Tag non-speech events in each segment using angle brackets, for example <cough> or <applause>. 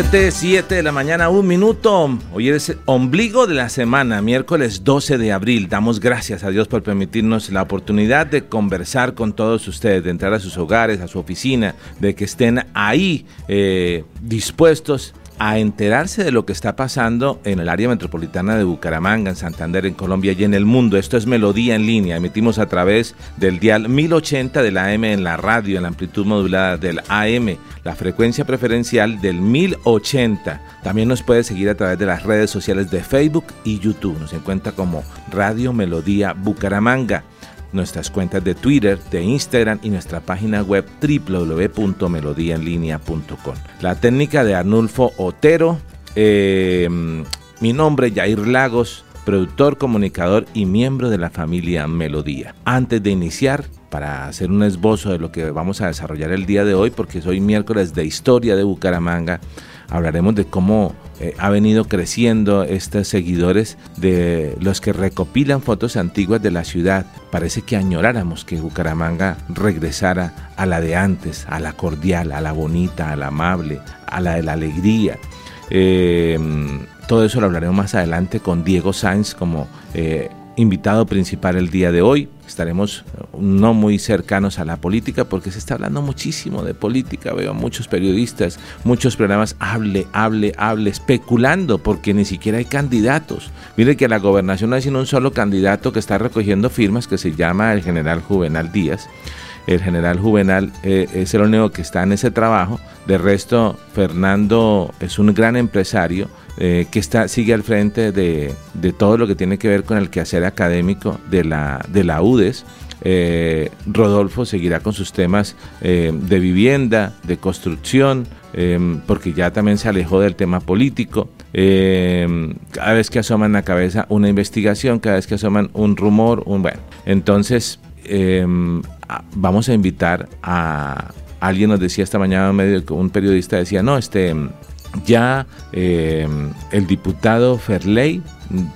Siete, siete de la mañana, un minuto. Hoy es ombligo de la semana, miércoles 12 de abril. Damos gracias a Dios por permitirnos la oportunidad de conversar con todos ustedes, de entrar a sus hogares, a su oficina, de que estén ahí eh, dispuestos a enterarse de lo que está pasando en el área metropolitana de Bucaramanga, en Santander, en Colombia y en el mundo. Esto es Melodía en línea. Emitimos a través del dial 1080 de la AM en la radio, en la amplitud modulada del AM, la frecuencia preferencial del 1080. También nos puede seguir a través de las redes sociales de Facebook y YouTube. Nos encuentra como Radio Melodía Bucaramanga nuestras cuentas de Twitter, de Instagram y nuestra página web www.melodiaenlinea.com. La técnica de Arnulfo Otero, eh, mi nombre Jair Lagos, productor, comunicador y miembro de la familia Melodía. Antes de iniciar, para hacer un esbozo de lo que vamos a desarrollar el día de hoy, porque es hoy miércoles de historia de Bucaramanga, hablaremos de cómo eh, ha venido creciendo estos seguidores de los que recopilan fotos antiguas de la ciudad. Parece que añoráramos que Bucaramanga regresara a la de antes, a la cordial, a la bonita, a la amable, a la de la alegría. Eh, todo eso lo hablaremos más adelante con Diego Sainz como eh, invitado principal el día de hoy. Estaremos eh, no muy cercanos a la política porque se está hablando muchísimo de política. Veo muchos periodistas, muchos programas, hable, hable, hable, especulando porque ni siquiera hay candidatos. Mire que la gobernación no hay sino un solo candidato que está recogiendo firmas que se llama el general Juvenal Díaz el general Juvenal eh, es el único que está en ese trabajo. De resto, Fernando es un gran empresario eh, que está, sigue al frente de, todo lo que tiene que ver con el quehacer académico de la, de la UDES. Eh, Rodolfo seguirá con sus temas eh, de vivienda, de construcción, porque ya también se alejó del tema político. cada vez que asoman la cabeza una investigación, cada vez que asoman un rumor, un bueno. Entonces, vamos a invitar a alguien nos decía esta mañana un periodista decía no este ya eh, el diputado Ferley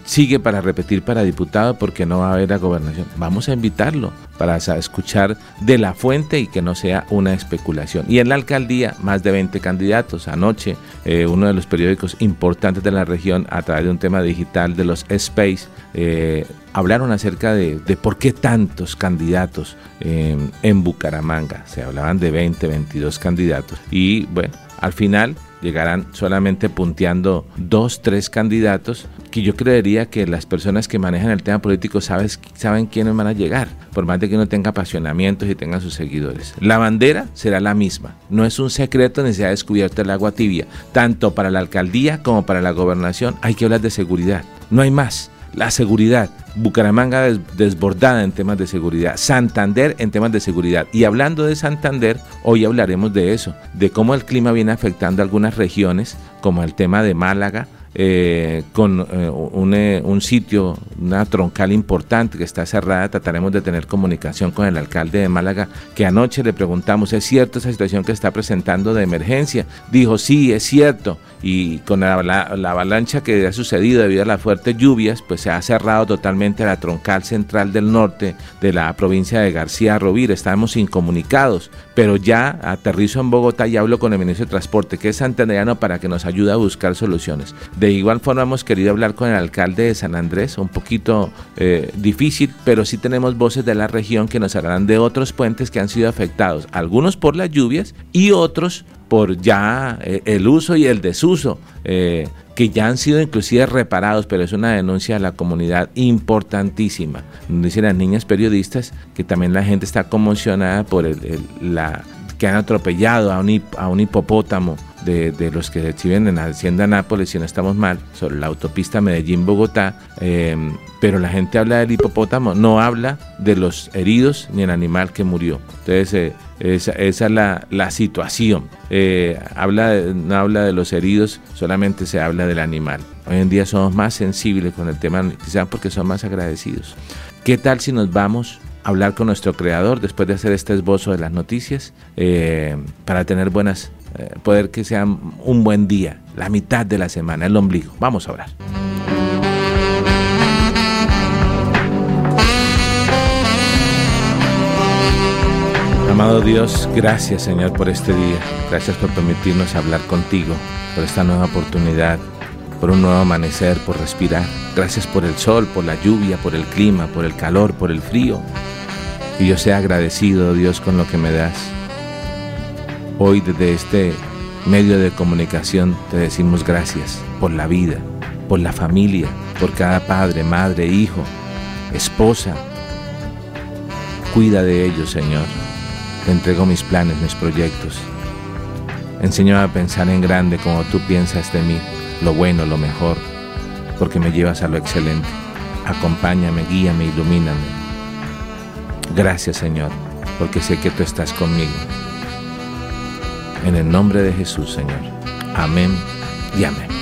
sigue para repetir para diputado porque no va a haber la gobernación. Vamos a invitarlo para escuchar de la fuente y que no sea una especulación. Y en la alcaldía, más de 20 candidatos. Anoche, eh, uno de los periódicos importantes de la región, a través de un tema digital de los Space, eh, hablaron acerca de, por qué tantos candidatos en Bucaramanga. Se hablaban de 20, 22 candidatos. Y bueno, al final llegarán solamente punteando dos, tres candidatos, que yo creería que las personas que manejan el tema político sabes, saben quiénes van a llegar, por más de que uno tenga apasionamientos y tenga sus seguidores. La bandera será la misma, no es un secreto ni se ha descubierto el agua tibia, tanto para la alcaldía como para la gobernación hay que hablar de seguridad, no hay más la seguridad. Bucaramanga desbordada en temas de seguridad, Santander en temas de seguridad. Y hablando de Santander, hoy hablaremos de eso, de cómo el clima viene afectando algunas regiones, como el tema de Málaga, eh, con eh, un, eh, un, sitio, una troncal importante que está cerrada, trataremos de tener comunicación con el alcalde de Málaga, que anoche le preguntamos, ¿es cierto esa situación que está presentando de emergencia? Dijo, sí, es cierto, y con la, avalancha que ha sucedido debido a las fuertes lluvias, pues se ha cerrado totalmente la troncal central del norte de la provincia de García Rovira, estamos incomunicados, pero ya aterrizo en Bogotá y hablo con el ministro de Transporte, que es santandereano, para que nos ayude a buscar soluciones. De igual forma hemos querido hablar con el alcalde de San Andrés, un poquito eh, difícil, pero sí tenemos voces de la región que nos hablarán de otros puentes que han sido afectados, algunos por las lluvias y otros por ya eh, el uso y el desuso, eh, que ya han sido inclusive reparados, pero es una denuncia a la comunidad importantísima. Dicen las niñas periodistas que también la gente está conmocionada por la que han atropellado a un, a un hipopótamo de, los que exhiben en la Hacienda Nápoles, si no estamos mal, sobre la autopista Medellín-Bogotá, eh, pero la gente habla del hipopótamo, no habla de los heridos ni el animal que murió. Entonces, eh, esa, es la, situación. Eh, habla no habla de los heridos, solamente se habla del animal. Hoy en día somos más sensibles con el tema, quizás porque son más agradecidos. ¿Qué tal si nos vamos hablar con nuestro creador después de hacer este esbozo de las noticias para tener buenas eh, poder que sea un buen día, la mitad de la semana, el ombligo. Vamos a orar. Amado Dios, gracias Señor por este día. Gracias por permitirnos hablar contigo, por esta nueva oportunidad, por un nuevo amanecer, por respirar. Gracias por el sol, por la lluvia, por el clima, por el calor, por el frío. Que yo sea agradecido, Dios, con lo que me das. Hoy desde este medio de comunicación te decimos gracias por la vida, por la familia, por cada padre, madre, hijo, esposa. Cuida de ellos, Señor. Te entrego mis planes, mis proyectos. Enséñame a pensar en grande como tú piensas de mí, lo bueno, lo mejor, porque me llevas a lo excelente. Acompáñame, guíame, ilumíname. Gracias, Señor, porque sé que tú estás conmigo. En el nombre de Jesús, Señor. Amén y amén.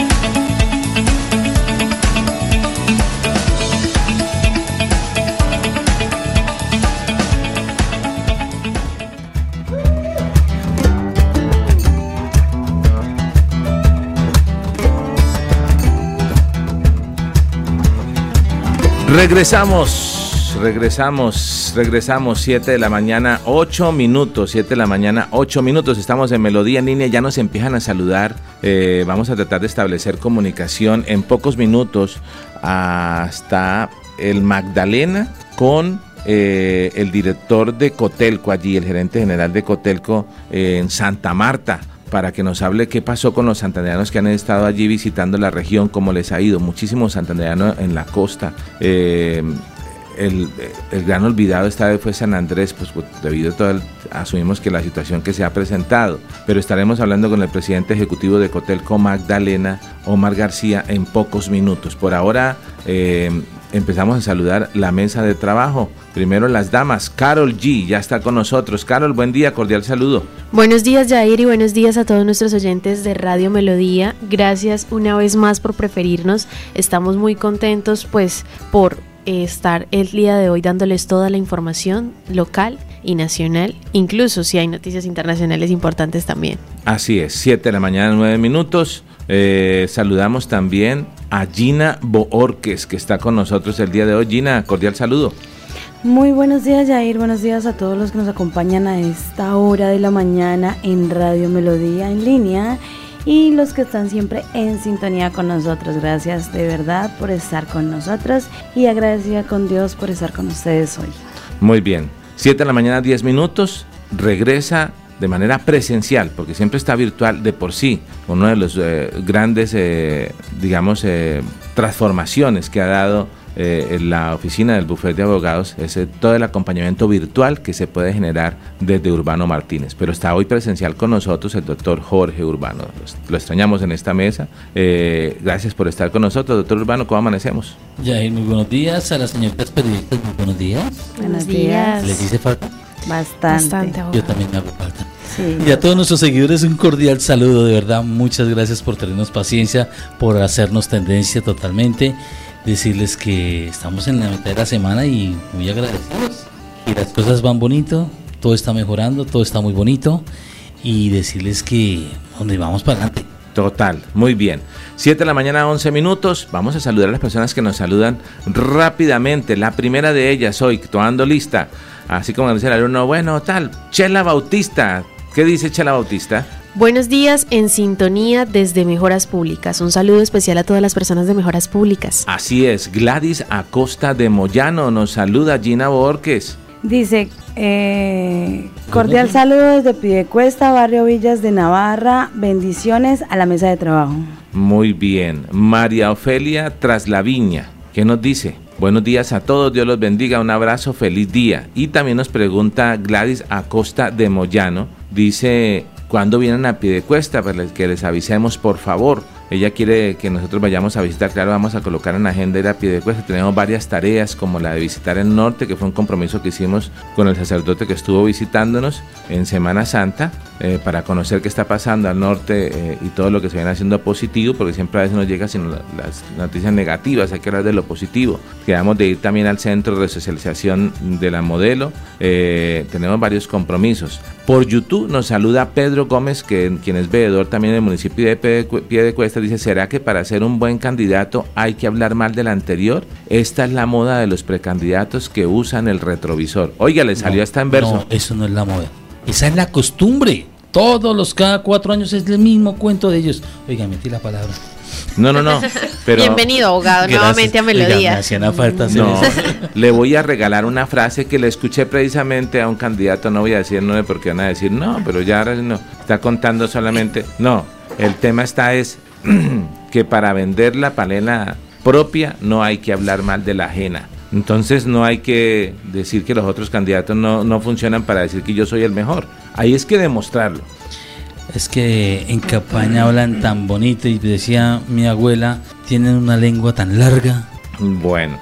Regresamos, regresamos, regresamos, 7 de la mañana, 8 minutos, 7 de la mañana, 8 minutos, estamos en Melodía en línea, ya nos empiezan a saludar, eh, vamos a tratar de establecer comunicación en pocos minutos hasta el Magdalena con eh, el director de Cotelco allí, el gerente general de Cotelco eh, en Santa Marta para que nos hable qué pasó con los santandereanos que han estado allí visitando la región, cómo les ha ido. Muchísimos santandereanos en la costa. Eh, el, gran olvidado esta vez fue San Andrés, pues, pues debido a todo el, asumimos que la situación que se ha presentado, pero estaremos hablando con el presidente ejecutivo de Cotelco Magdalena, Omar García, en pocos minutos. Por ahora eh, empezamos a saludar la mesa de trabajo. Primero las damas, Carol G ya está con nosotros. Carol, buen día, cordial saludo. Buenos días Jair y buenos días a todos nuestros oyentes de Radio Melodía. Gracias una vez más por preferirnos. Estamos muy contentos pues por eh, estar el día de hoy dándoles toda la información local y nacional, incluso si hay noticias internacionales importantes también. Así es, 7 de la mañana, 9 minutos. Eh, saludamos también a Gina Boorques, que está con nosotros el día de hoy. Gina, cordial saludo. Muy buenos días, Jair. Buenos días a todos los que nos acompañan a esta hora de la mañana en Radio Melodía en línea y los que están siempre en sintonía con nosotros. Gracias de verdad por estar con nosotros y agradecida con Dios por estar con ustedes hoy. Muy bien. 7 de la mañana, 10 minutos. Regresa de manera presencial, porque siempre está virtual de por sí, uno de los eh, grandes, eh, digamos, eh, transformaciones que ha dado eh, la oficina del bufete de abogados, es eh, todo el acompañamiento virtual que se puede generar desde Urbano Martínez. Pero está hoy presencial con nosotros el doctor Jorge Urbano. Lo extrañamos en esta mesa. Eh, gracias por estar con nosotros, doctor Urbano. ¿Cómo amanecemos? Ya, muy buenos días a las señoritas periodistas. Muy buenos días. Buenos días. ¿Les dice falta? Bastante. Yo también me hago falta. Y a todos nuestros seguidores un cordial saludo, de verdad, muchas gracias por tenernos paciencia, por hacernos tendencia totalmente, decirles que estamos en la mitad de la semana y muy agradecidos. Y las cosas van bonito, todo está mejorando, todo está muy bonito y decirles que donde vamos para adelante. Total, muy bien. 7 de la mañana, 11 minutos. Vamos a saludar a las personas que nos saludan rápidamente. La primera de ellas hoy, tomando lista. Así como dice el alumno, bueno, tal, Chela Bautista, ¿Qué dice Chela Bautista? Buenos días en sintonía desde Mejoras Públicas. Un saludo especial a todas las personas de Mejoras Públicas. Así es, Gladys Acosta de Moyano nos saluda Gina Borges. Dice, eh, cordial saludo desde Pidecuesta, Barrio Villas de Navarra. Bendiciones a la mesa de trabajo. Muy bien. María Ofelia Traslaviña, ¿qué nos dice? Buenos días a todos, Dios los bendiga, un abrazo, feliz día. Y también nos pregunta Gladys Acosta de Moyano, dice, ¿cuándo vienen a pie de cuesta? Para que les avisemos, por favor. Ella quiere que nosotros vayamos a visitar, claro, vamos a colocar en la agenda ir a pie de cuesta. Tenemos varias tareas, como la de visitar el norte, que fue un compromiso que hicimos con el sacerdote que estuvo visitándonos en Semana Santa, eh, para conocer qué está pasando al norte eh, y todo lo que se viene haciendo positivo, porque siempre a veces nos llega sino las noticias negativas, hay que hablar de lo positivo. Quedamos de ir también al centro de socialización de la modelo, eh, tenemos varios compromisos. Por YouTube nos saluda Pedro Gómez, que, quien es veedor también del municipio de Pie dice, ¿será que para ser un buen candidato hay que hablar mal del anterior? Esta es la moda de los precandidatos que usan el retrovisor. Oiga, le salió hasta en verso. No, eso no es la moda. Esa es la costumbre. Todos los cada cuatro años es el mismo cuento de ellos. Oiga, metí la palabra. No, no, no. Pero Bienvenido, abogado, nuevamente a Melodía. no, le voy a regalar una frase que le escuché precisamente a un candidato. No voy a decir no porque van a decir no, pero ya no. Está contando solamente. No, el tema está es <clears throat> que para vender la panela propia no hay que hablar mal de la ajena. Entonces no hay que decir que los otros candidatos no, no funcionan para decir que yo soy el mejor. Ahí es que demostrarlo. Es que en campaña hablan tan bonito y decía mi abuela, tienen una lengua tan larga. Bueno,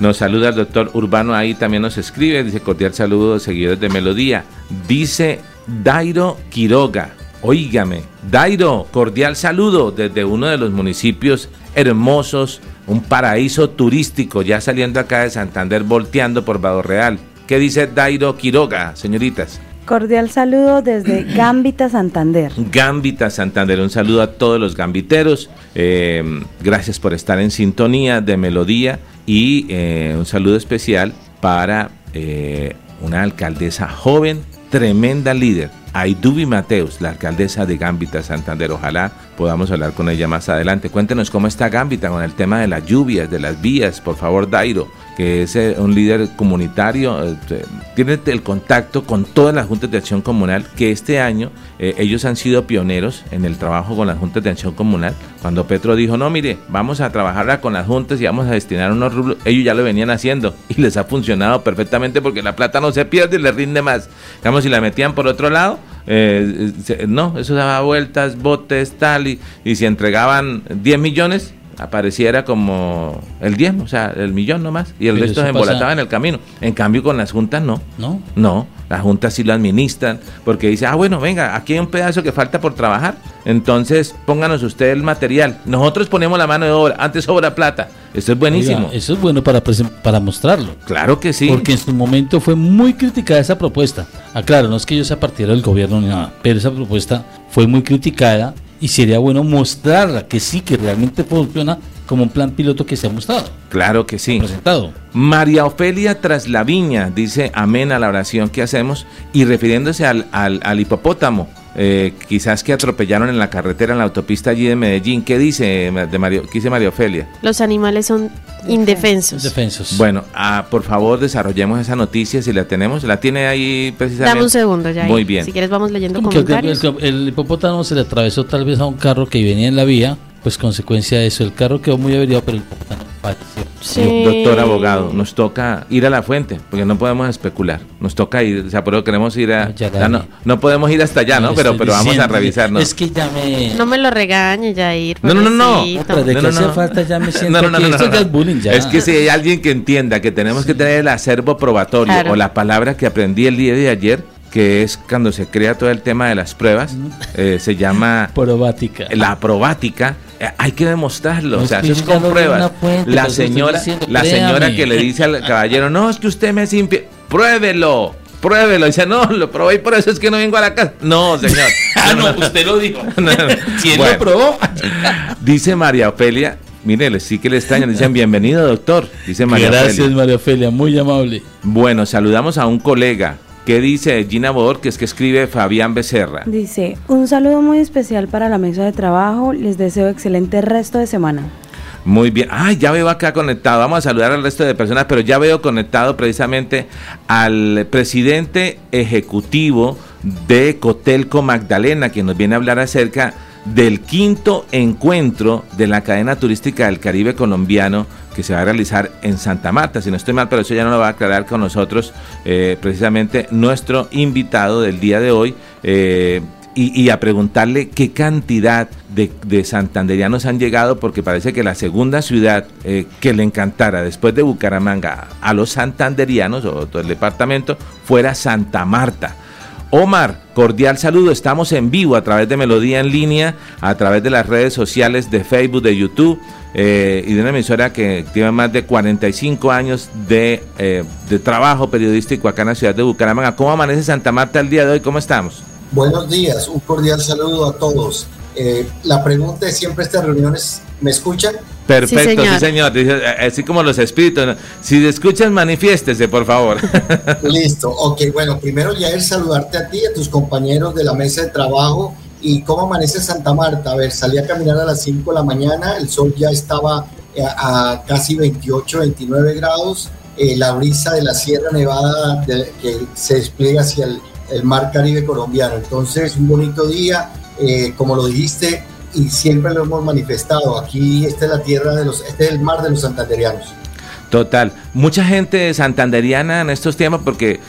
nos saluda el doctor Urbano ahí también nos escribe, dice cordial saludo, seguidores de Melodía. Dice Dairo Quiroga, Oígame, Dairo, cordial saludo desde uno de los municipios hermosos, un paraíso turístico, ya saliendo acá de Santander, volteando por Vado Real. ¿Qué dice Dairo Quiroga, señoritas? Cordial saludo desde <clears throat> Gambita, Santander. Gambita, Santander. Un saludo a todos los gambiteros. Eh, gracias por estar en sintonía de Melodía y eh, un saludo especial para eh, una alcaldesa joven, tremenda líder, Aidubi Mateus, la alcaldesa de Gambita Santander. Ojalá podamos hablar con ella más adelante. Cuéntenos cómo está Gambita con el tema de las lluvias, de las vías, por favor, Dairo que es eh, un líder comunitario, eh, tiene el contacto con todas las juntas de acción comunal, que este año eh, ellos han sido pioneros en el trabajo con las juntas de acción comunal. Cuando Petro dijo, no, mire, vamos a trabajar con las juntas y vamos a destinar unos rublos, ellos ya lo venían haciendo <laughs> y les ha funcionado perfectamente porque la plata no se pierde y le rinde más. Digamos, si la metían por otro lado, no, eso daba vueltas, botes, tal, y, y si entregaban 10 millones, apareciera como el diezmo, o sea, el millón nomás, y el resto se embolataba en el camino. En cambio, con las juntas no. No. No, las juntas sí lo administran, porque dice, ah, bueno, venga, aquí hay un pedazo que falta por trabajar, entonces pónganos usted el material. Nosotros ponemos la mano de obra, antes sobra plata. Esto es buenísimo. eso es bueno para, para mostrarlo. Claro que sí. Porque en su momento fue muy criticada esa propuesta. Ah, claro, no es que yo sea partidario del gobierno ni nada, pero esa propuesta fue muy criticada y sería bueno mostrarla, que sí, que realmente funciona como un plan piloto que se ha mostrado. Claro que sí. Presentado. María Ofelia tras la viña dice amén a la oración que hacemos y refiriéndose al, al, hipopótamo, eh, quizás que atropellaron en la carretera, en la autopista allí de Medellín. ¿Qué dice, de Mario, ¿qué dice María Ofelia? Los animales son indefensos. Indefensos. Bueno, ah, por favor desarrollemos esa noticia si la tenemos. ¿La tiene ahí precisamente? Dame un segundo ya. Muy bien. Si quieres vamos leyendo comentarios. El, el, hipopótamo se le atravesó tal vez a un carro que venía en la vía, pues consecuencia de eso, el carro quedó muy averiado, pero el Sí. Doctor abogado, nos toca ir a la fuente, porque no podemos especular. Nos toca ir, o sea, por eso queremos ir a. No, no, podemos ir hasta allá, ¿no? Pero, pero vamos a revisarnos. Es que ya me. No me lo regañe, Jair. No, no, no, no. ¿De qué hace falta? Ya me <laughs> siento. No, no, no, esto ya es bullying, ya. Es que si hay alguien que entienda que tenemos que tener el acervo probatorio o la palabra que aprendí el día de ayer, que es cuando se crea todo el tema de las pruebas, eh, se llama probática. La probática, hay que demostrarlo, o sea, eso es con pruebas. la señora, la señora que le dice al <laughs> caballero, no, es que usted me es infiel, pruébelo. Pruébelo, dice, no, lo probé y por eso es que no vengo a la casa. No, señor. <laughs> ah, no, usted lo dijo. <laughs> ¿Quién lo probó? dice María Ofelia, Mire, sí que le extrañan. Dicen bienvenido, doctor. Dice María Gracias, María Ofelia, muy amable. Bueno, saludamos a un colega ¿Qué dice Gina que es que escribe Fabián Becerra? Dice, un saludo muy especial para la mesa de trabajo. Les deseo excelente resto de semana. Muy bien. Ay, ya veo acá conectado. Vamos a saludar al resto de personas, pero ya veo conectado precisamente al presidente ejecutivo de Cotelco Magdalena, que nos viene a hablar acerca del quinto encuentro de la cadena turística del Caribe colombiano que se va a realizar en Santa Marta. Si no estoy mal, pero eso ya no lo va a aclarar con nosotros eh, precisamente nuestro invitado del día de hoy. Eh, y, a preguntarle qué cantidad de, santanderianos han llegado, porque parece que la segunda ciudad eh, que le encantara después de Bucaramanga a los santanderianos o todo el departamento fuera Santa Marta. Omar, cordial saludo. Estamos en vivo a través de Melodía en línea, a través de las redes sociales de Facebook, de YouTube eh, y de una emisora que tiene más de 45 años de, eh, de, trabajo periodístico acá en la ciudad de Bucaramanga. ¿Cómo amanece Santa Marta el día de hoy? ¿Cómo estamos? Buenos días, un cordial saludo a todos. Eh, la pregunta es siempre estas reuniones, ¿me escuchan? Perfecto, sí señor. Así como los espíritus. Si te escuchan, manifiéstese, por favor. <laughs> Listo. Ok, bueno, primero ya es saludarte a ti, a tus compañeros de la mesa de trabajo. ¿Y cómo amanece Santa Marta? A ver, salí a caminar a las 5 de la mañana, el sol ya estaba eh, a, casi 28, 29 grados. Eh, la brisa de la Sierra Nevada que se despliega hacia el, mar Caribe colombiano. Entonces, un bonito día. Eh, como lo dijiste, y siempre lo hemos manifestado. Aquí esta es la tierra de los, este es el mar de los santanderianos. Total. Mucha gente santanderiana en estos tiempos porque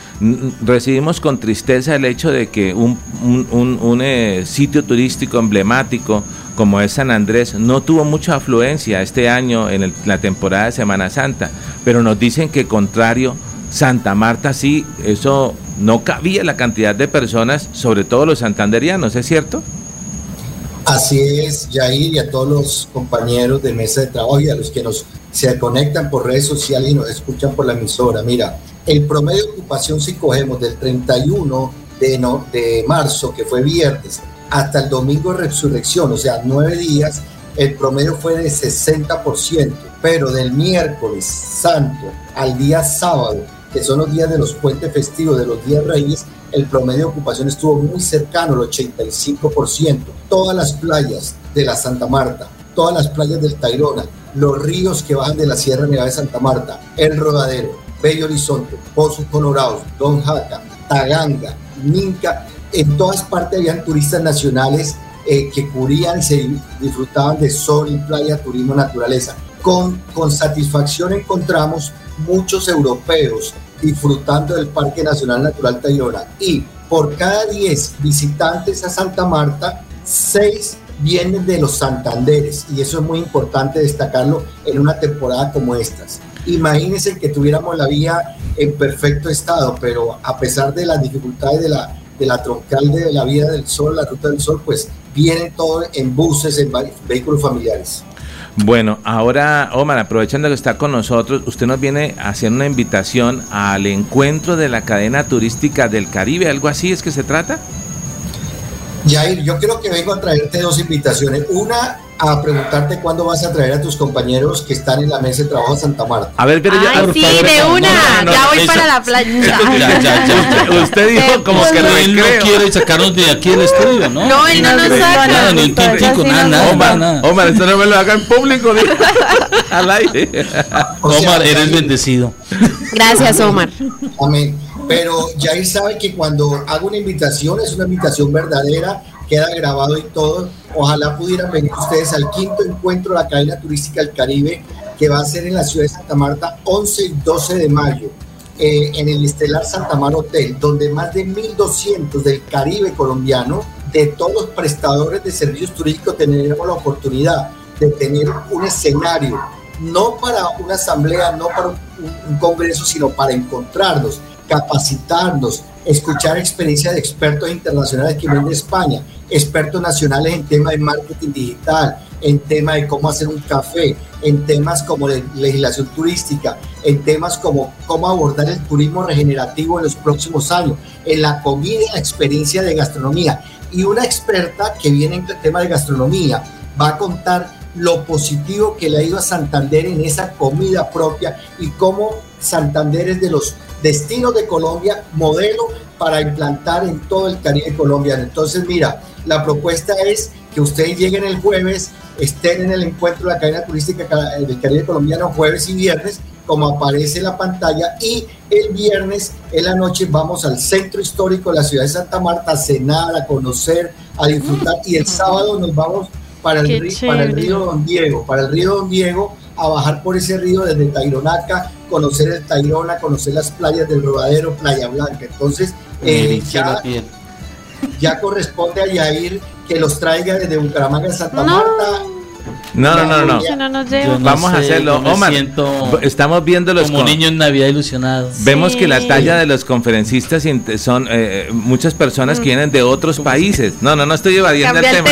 recibimos con tristeza el hecho de que un, un, eh, sitio turístico emblemático como es San Andrés no tuvo mucha afluencia este año en la temporada de Semana Santa, pero nos dicen que contrario, Santa Marta sí, eso no cabía la cantidad de personas, sobre todo los santanderianos, ¿es cierto? Así es, Jair, y a todos los compañeros de mesa de trabajo y a los que nos se conectan por redes sociales y nos escuchan por la emisora. Mira, el promedio de ocupación, si cogemos del 31 de, no, de marzo, que fue viernes, hasta el domingo de resurrección, o sea, nueve días, el promedio fue de 60%, pero del miércoles santo al día sábado, que son los días de los puentes festivos, de los días reyes, el promedio de ocupación estuvo muy cercano al 85%. Todas las playas de la Santa Marta, todas las playas del Tairona, los ríos que bajan de la Sierra Nevada de Santa Marta, El Rodadero, Bello Horizonte, Pozos Colorados, Don Jata, Taganga, Minca, en todas partes habían turistas nacionales eh, que cubrían se disfrutaban de sol y playa, turismo, naturaleza. Con, con satisfacción encontramos muchos europeos disfrutando del Parque Nacional Natural Tayrona. Y por cada 10 visitantes a Santa Marta, 6 vienen de los Santanderes. Y eso es muy importante destacarlo en una temporada como estas. Imagínense que tuviéramos la vía en perfecto estado, pero a pesar de las dificultades de la, de la troncal de la vía del sol, la ruta del sol, pues viene todo en buses, en vehículos familiares. Bueno, ahora, Omar, aprovechando que está con nosotros, usted nos viene haciendo una invitación al encuentro de la cadena turística del Caribe, ¿algo así es que se trata? Jair, yo creo que vengo a traerte dos invitaciones. Una, a preguntarte cuándo vas a traer a tus compañeros que están en la mesa de trabajo de Santa Marta. A ver, pero ya. Ay, sí, de una. ya voy para la playa. <laughs> Ya, ya, ya, Usted dijo como que él no quiere sacarnos de aquí el estudio, ¿no? No, él no nos saca. Nada, ni un tintico, nada, nada. Omar, Omar, esto no me lo haga en público, <laughs> al aire. Omar, eres bendecido. Gracias, Omar. Amén. Pero Jair sabe que cuando hago una invitación es una invitación verdadera, queda grabado y todo. Ojalá pudieran venir ustedes al quinto encuentro de la cadena turística del Caribe que va a ser en la ciudad de Santa Marta 11 y 12 de mayo. Eh, en el Estelar Santa Mar Hotel, donde más de 1.200 del Caribe colombiano, de todos los prestadores de servicios turísticos, tendremos la oportunidad de tener un escenario, no para una asamblea, no para un, congreso, sino para encontrarnos, capacitarnos, escuchar experiencias de expertos internacionales que vienen de España, expertos nacionales en temas de marketing digital, en temas de cómo hacer un café, en temas como de legislación turística, en temas como cómo abordar el turismo regenerativo en los próximos años, en la comida y la experiencia de gastronomía. Y una experta que viene en el tema de gastronomía va a contar lo positivo que le ha ido a Santander en esa comida propia y cómo Santander es de los destinos de Colombia modelo para implantar en todo el Caribe colombiano. Entonces, mira, la propuesta es que ustedes lleguen el jueves, estén en el encuentro de la cadena turística del Caribe colombiano jueves y viernes, como aparece en la pantalla, y el viernes en la noche vamos al centro histórico de la ciudad de Santa Marta a cenar, a conocer, a disfrutar, y el sábado nos vamos para el, para el río Don Diego, para el río Don Diego, a bajar por ese río desde Taironaca, conocer el Tairona, conocer las playas del Rodadero, Playa Blanca. Entonces, eh, ya, ya corresponde a Yair que los traiga desde Bucaramanga a Santa Marta no, no, no, no. Vamos a hacerlo. Omar, estamos viendo los como niño en Navidad ilusionado. Vemos que la talla de los conferencistas son eh, muchas personas que vienen de otros países. No, no, no estoy evadiendo el tema.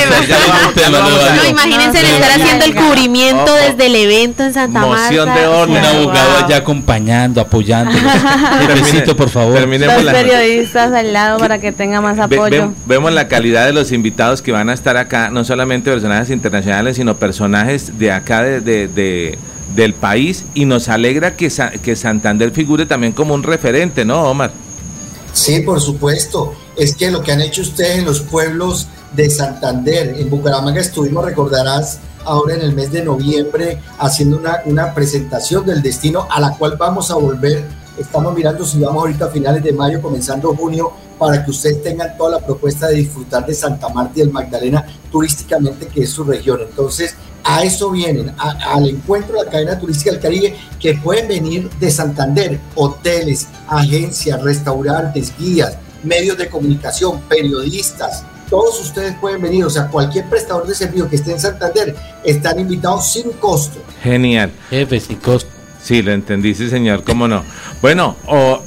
no, imagínense estar haciendo el cubrimiento desde el evento en Santa Moción de orden. Un abogado allá acompañando, apoyando. <laughs> Necesito, por favor. Terminemos los periodistas al lado para que tenga más apoyo. vemos la calidad de los invitados que van a estar acá, no solamente personajes internacionales, sino personas de acá de, del país y nos alegra que, que Santander figure también como un referente, ¿no, Omar? Sí, por supuesto. Es que lo que han hecho ustedes en los pueblos de Santander, en Bucaramanga estuvimos, recordarás, ahora en el mes de noviembre haciendo una, una presentación del destino a la cual vamos a volver. Estamos mirando si vamos ahorita a finales de mayo, comenzando junio, para que ustedes tengan toda la propuesta de disfrutar de Santa Marta y el Magdalena turísticamente, que es su región. Entonces, a eso vienen, al encuentro de la cadena turística del Caribe, que pueden venir de Santander, hoteles, agencias, restaurantes, guías, medios de comunicación, periodistas, todos ustedes pueden venir, o sea, cualquier prestador de servicio que esté en Santander, están invitados sin costo. Genial. Jefe, sin costo. Sí, lo entendí, sí, señor, cómo no. Bueno,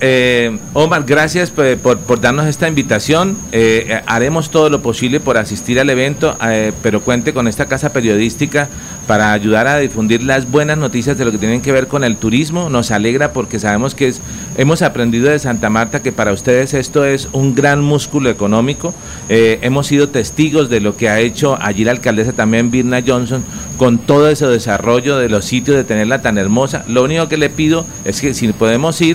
eh, Omar, gracias por, darnos esta invitación. Eh, eh, haremos todo lo posible por asistir al evento, pero cuente con esta casa periodística para ayudar a difundir las buenas noticias de lo que tienen que ver con el turismo. Nos alegra porque sabemos que es, hemos aprendido de Santa Marta que para ustedes esto es un gran músculo económico. hemos sido testigos de lo que ha hecho allí la alcaldesa también, Birna Johnson, con todo ese desarrollo de los sitios, de tenerla tan hermosa. Lo único que le pido es que si podemos ir,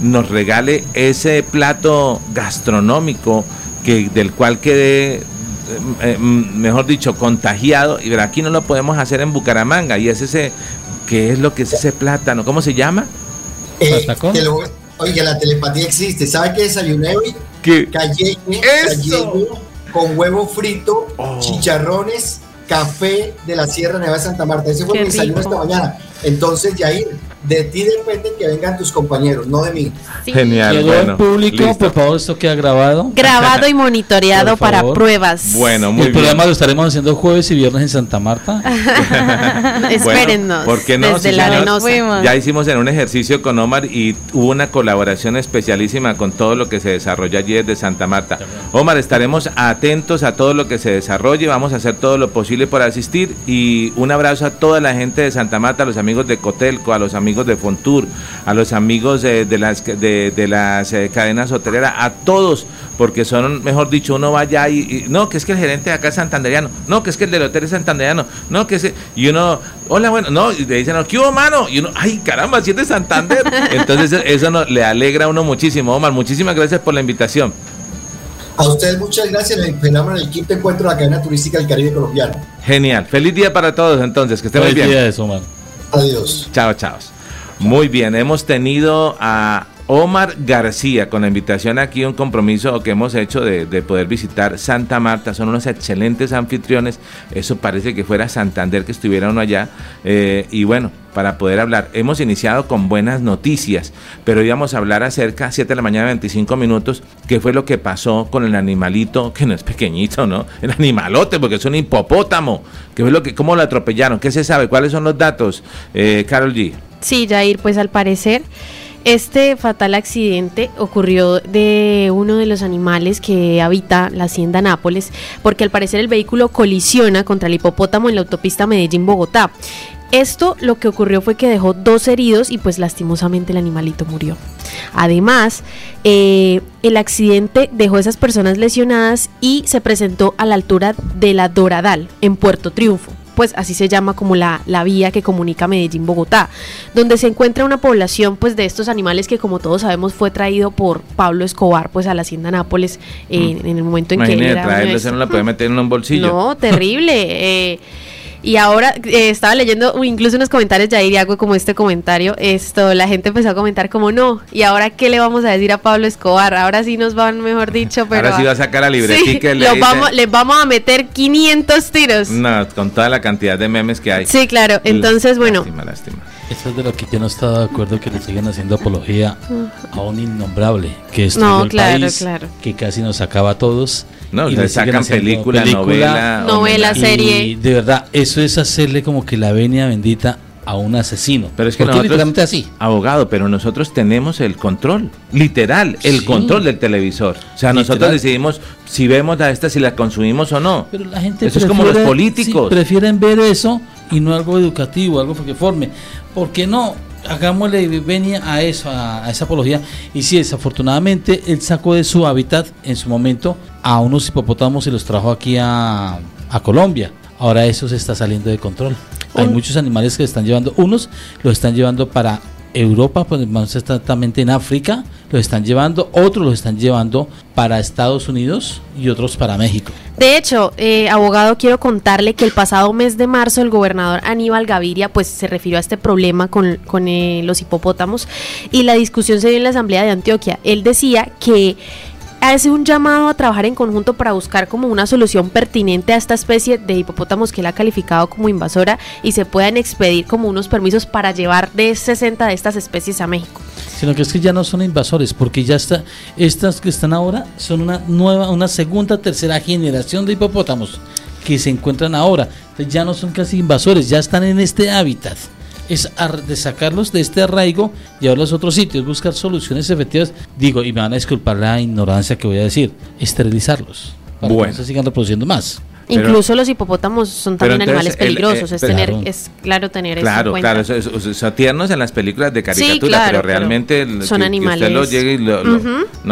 nos regale ese plato gastronómico que, del cual quede eh, eh, mejor dicho, contagiado, y aquí no lo podemos hacer en Bucaramanga, y es ese, ¿qué es lo que es ese plátano? ¿Cómo se llama? Eh, oye, la telepatía existe, ¿sabe qué desayuné hoy? ¿Qué? con huevo frito, oh. chicharrones, café de la Sierra Nevada de Santa Marta, ese fue mi desayuno esta mañana. Entonces, Yair, de ti depende que vengan tus compañeros, no de mí. Genial. bueno, público, por favor, esto queda grabado. Grabado y <laughs> monitoreado para pruebas. Bueno, muy El programa lo estaremos haciendo jueves y viernes en Santa Marta. <laughs> Espérennos. ¿Por qué no? Desde la Ya hicimos en un ejercicio con Omar y hubo una colaboración especialísima con todo lo que se desarrolla allí desde Santa Marta. Omar, estaremos atentos a todo lo que se desarrolle, vamos a hacer todo lo posible por asistir y un abrazo a toda la gente de Santa Marta, a los amigos de Cotelco, a los amigos de Fontour, a los amigos de, las, de, las eh, cadenas hoteleras, a todos, porque son, mejor dicho, uno vaya y, no, que es que el gerente de acá es santanderiano, no, que es que el del hotel es santanderiano, no, que es, y uno, hola, bueno, no, y le dicen, ¿qué hubo, mano? Y uno, ay, caramba, si es de Santander. <laughs> Entonces, eso no, le alegra a uno muchísimo. Omar, muchísimas gracias por la invitación. A ustedes muchas gracias. Nos esperamos en el quinto encuentro de la cadena turística del Caribe colombiano. Genial. Feliz día para todos entonces. Que estén muy bien. Día Omar. Adiós. Chao, chao. Muy bien, hemos tenido a Omar García, con la invitación aquí, un compromiso que hemos hecho de, poder visitar Santa Marta. Son unos excelentes anfitriones. Eso parece que fuera Santander que estuviera uno allá. Eh, y bueno, para poder hablar. Hemos iniciado con buenas noticias, pero íbamos a hablar acerca, 7 de la mañana, 25 minutos, qué fue lo que pasó con el animalito, que no es pequeñito, ¿no? El animalote, porque es un hipopótamo. ¿Qué fue lo que, ¿Cómo lo atropellaron? ¿Qué se sabe? ¿Cuáles son los datos? Eh, Carol G. Sí, Jair, pues al parecer este fatal accidente ocurrió de uno de los animales que habita la hacienda Nápoles, porque al parecer el vehículo colisiona contra el hipopótamo en la autopista Medellín-Bogotá. Esto lo que ocurrió fue que dejó dos heridos y pues lastimosamente el animalito murió. Además, eh, el accidente dejó a esas personas lesionadas y se presentó a la altura de la Doradal, en Puerto Triunfo pues así se llama como la, vía que comunica Medellín-Bogotá, donde se encuentra una población pues de estos animales que como todos sabemos fue traído por Pablo Escobar pues a la hacienda Nápoles eh, mm. en el momento en que era... no la puede <laughs> meter en un bolsillo. No, terrible. <laughs> eh, y ahora eh, estaba leyendo incluso unos comentarios de ahí hago como este comentario. Esto, la gente empezó a comentar como no. ¿Y ahora qué le vamos a decir a Pablo Escobar? Ahora sí nos van, mejor dicho, pero. Ahora sí va a sacar la libretica. le vamos, les vamos a meter 500 tiros. No, con toda la cantidad de memes que hay. Sí, claro. Entonces, bueno. Lástima, lástima. Eso es de lo que yo no estaba de acuerdo que le siguen haciendo apología a un innombrable que es no, claro, claro. que casi nos acaba a todos no, y le sacan película, novela, novela, serie. Y de verdad, eso es hacerle como que la venia bendita a un asesino. Pero es que nosotros, así. abogado, pero nosotros tenemos el control, literal, el control del televisor. O sea, nosotros decidimos si vemos la esta, si la consumimos o no. Pero la gente eso es como los políticos. prefieren ver eso y no algo educativo, algo que forme. ¿Por qué no? hagámosle venia a eso, a, esa apología. Y si desafortunadamente él sacó de su hábitat en su momento a unos hipopótamos y los trajo aquí a, a Colombia. Ahora eso se está saliendo de control. Hay muchos animales que están llevando, unos los están llevando para Europa, pues más exactamente en África, los están llevando, otros los están llevando para Estados Unidos y otros para México. De hecho, eh, abogado, quiero contarle que el pasado mes de marzo el gobernador Aníbal Gaviria pues se refirió a este problema con, con eh, los hipopótamos y la discusión se dio en la Asamblea de Antioquia. Él decía que hace un llamado a trabajar en conjunto para buscar como una solución pertinente a esta especie de hipopótamos que él ha calificado como invasora y se puedan expedir como unos permisos para llevar de 60 de estas especies a México. Sino que es que ya no son invasores, porque ya está, estas que están ahora son una nueva, una segunda, tercera generación de hipopótamos que se encuentran ahora. Entonces ya no son casi invasores, ya están en este hábitat es de sacarlos de este arraigo, llevarlos a otros sitios, buscar soluciones efectivas. Digo, y me van a disculpar la ignorancia que voy a decir, esterilizarlos. Para bueno. que no se sigan reproduciendo más. Incluso los hipopótamos son también animales peligrosos, eh, es, tener, es claro tener claro, eso Claro, claro, son tiernos en las películas de caricatura, pero realmente son animales.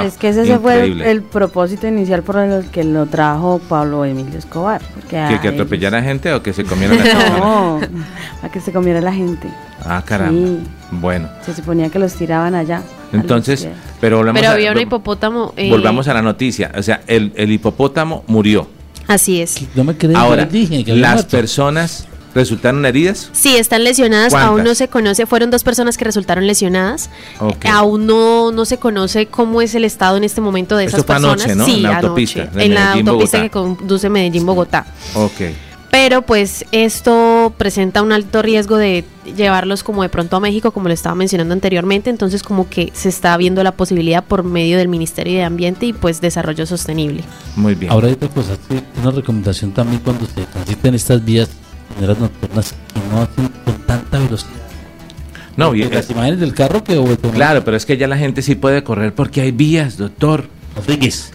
Es que ese fue el, propósito inicial por el que lo trajo Pablo Emilio Escobar. ¿Que, que atropellara gente o que se comiera la <laughs> gente? No, a que se comiera la gente. Ah, caramba. Bueno. Se suponía que los tiraban allá. Entonces, pero, pero había un hipopótamo. Eh, volvamos a la noticia. O sea, el, el hipopótamo murió Así es. No me Ahora, dije que las personas resultaron heridas. Sí, están lesionadas. Aún no se conoce. Fueron dos personas que resultaron lesionadas. Aún no, no se conoce cómo es el estado en este momento de esas personas. Anoche, ¿no? Sí, en la autopista. en la autopista que conduce Medellín-Bogotá. Ok pero pues esto presenta un alto riesgo de llevarlos como de pronto a México, como lo estaba mencionando anteriormente, entonces como que se está viendo la posibilidad por medio del Ministerio de Ambiente y pues Desarrollo Sostenible. Muy bien. Ahora hay otra cosa, una recomendación también cuando se transiten estas vías nocturnas que no hacen con tanta velocidad. No, bien. Las imágenes del carro que... Claro, pero es que ya la gente sí puede correr porque hay vías, doctor.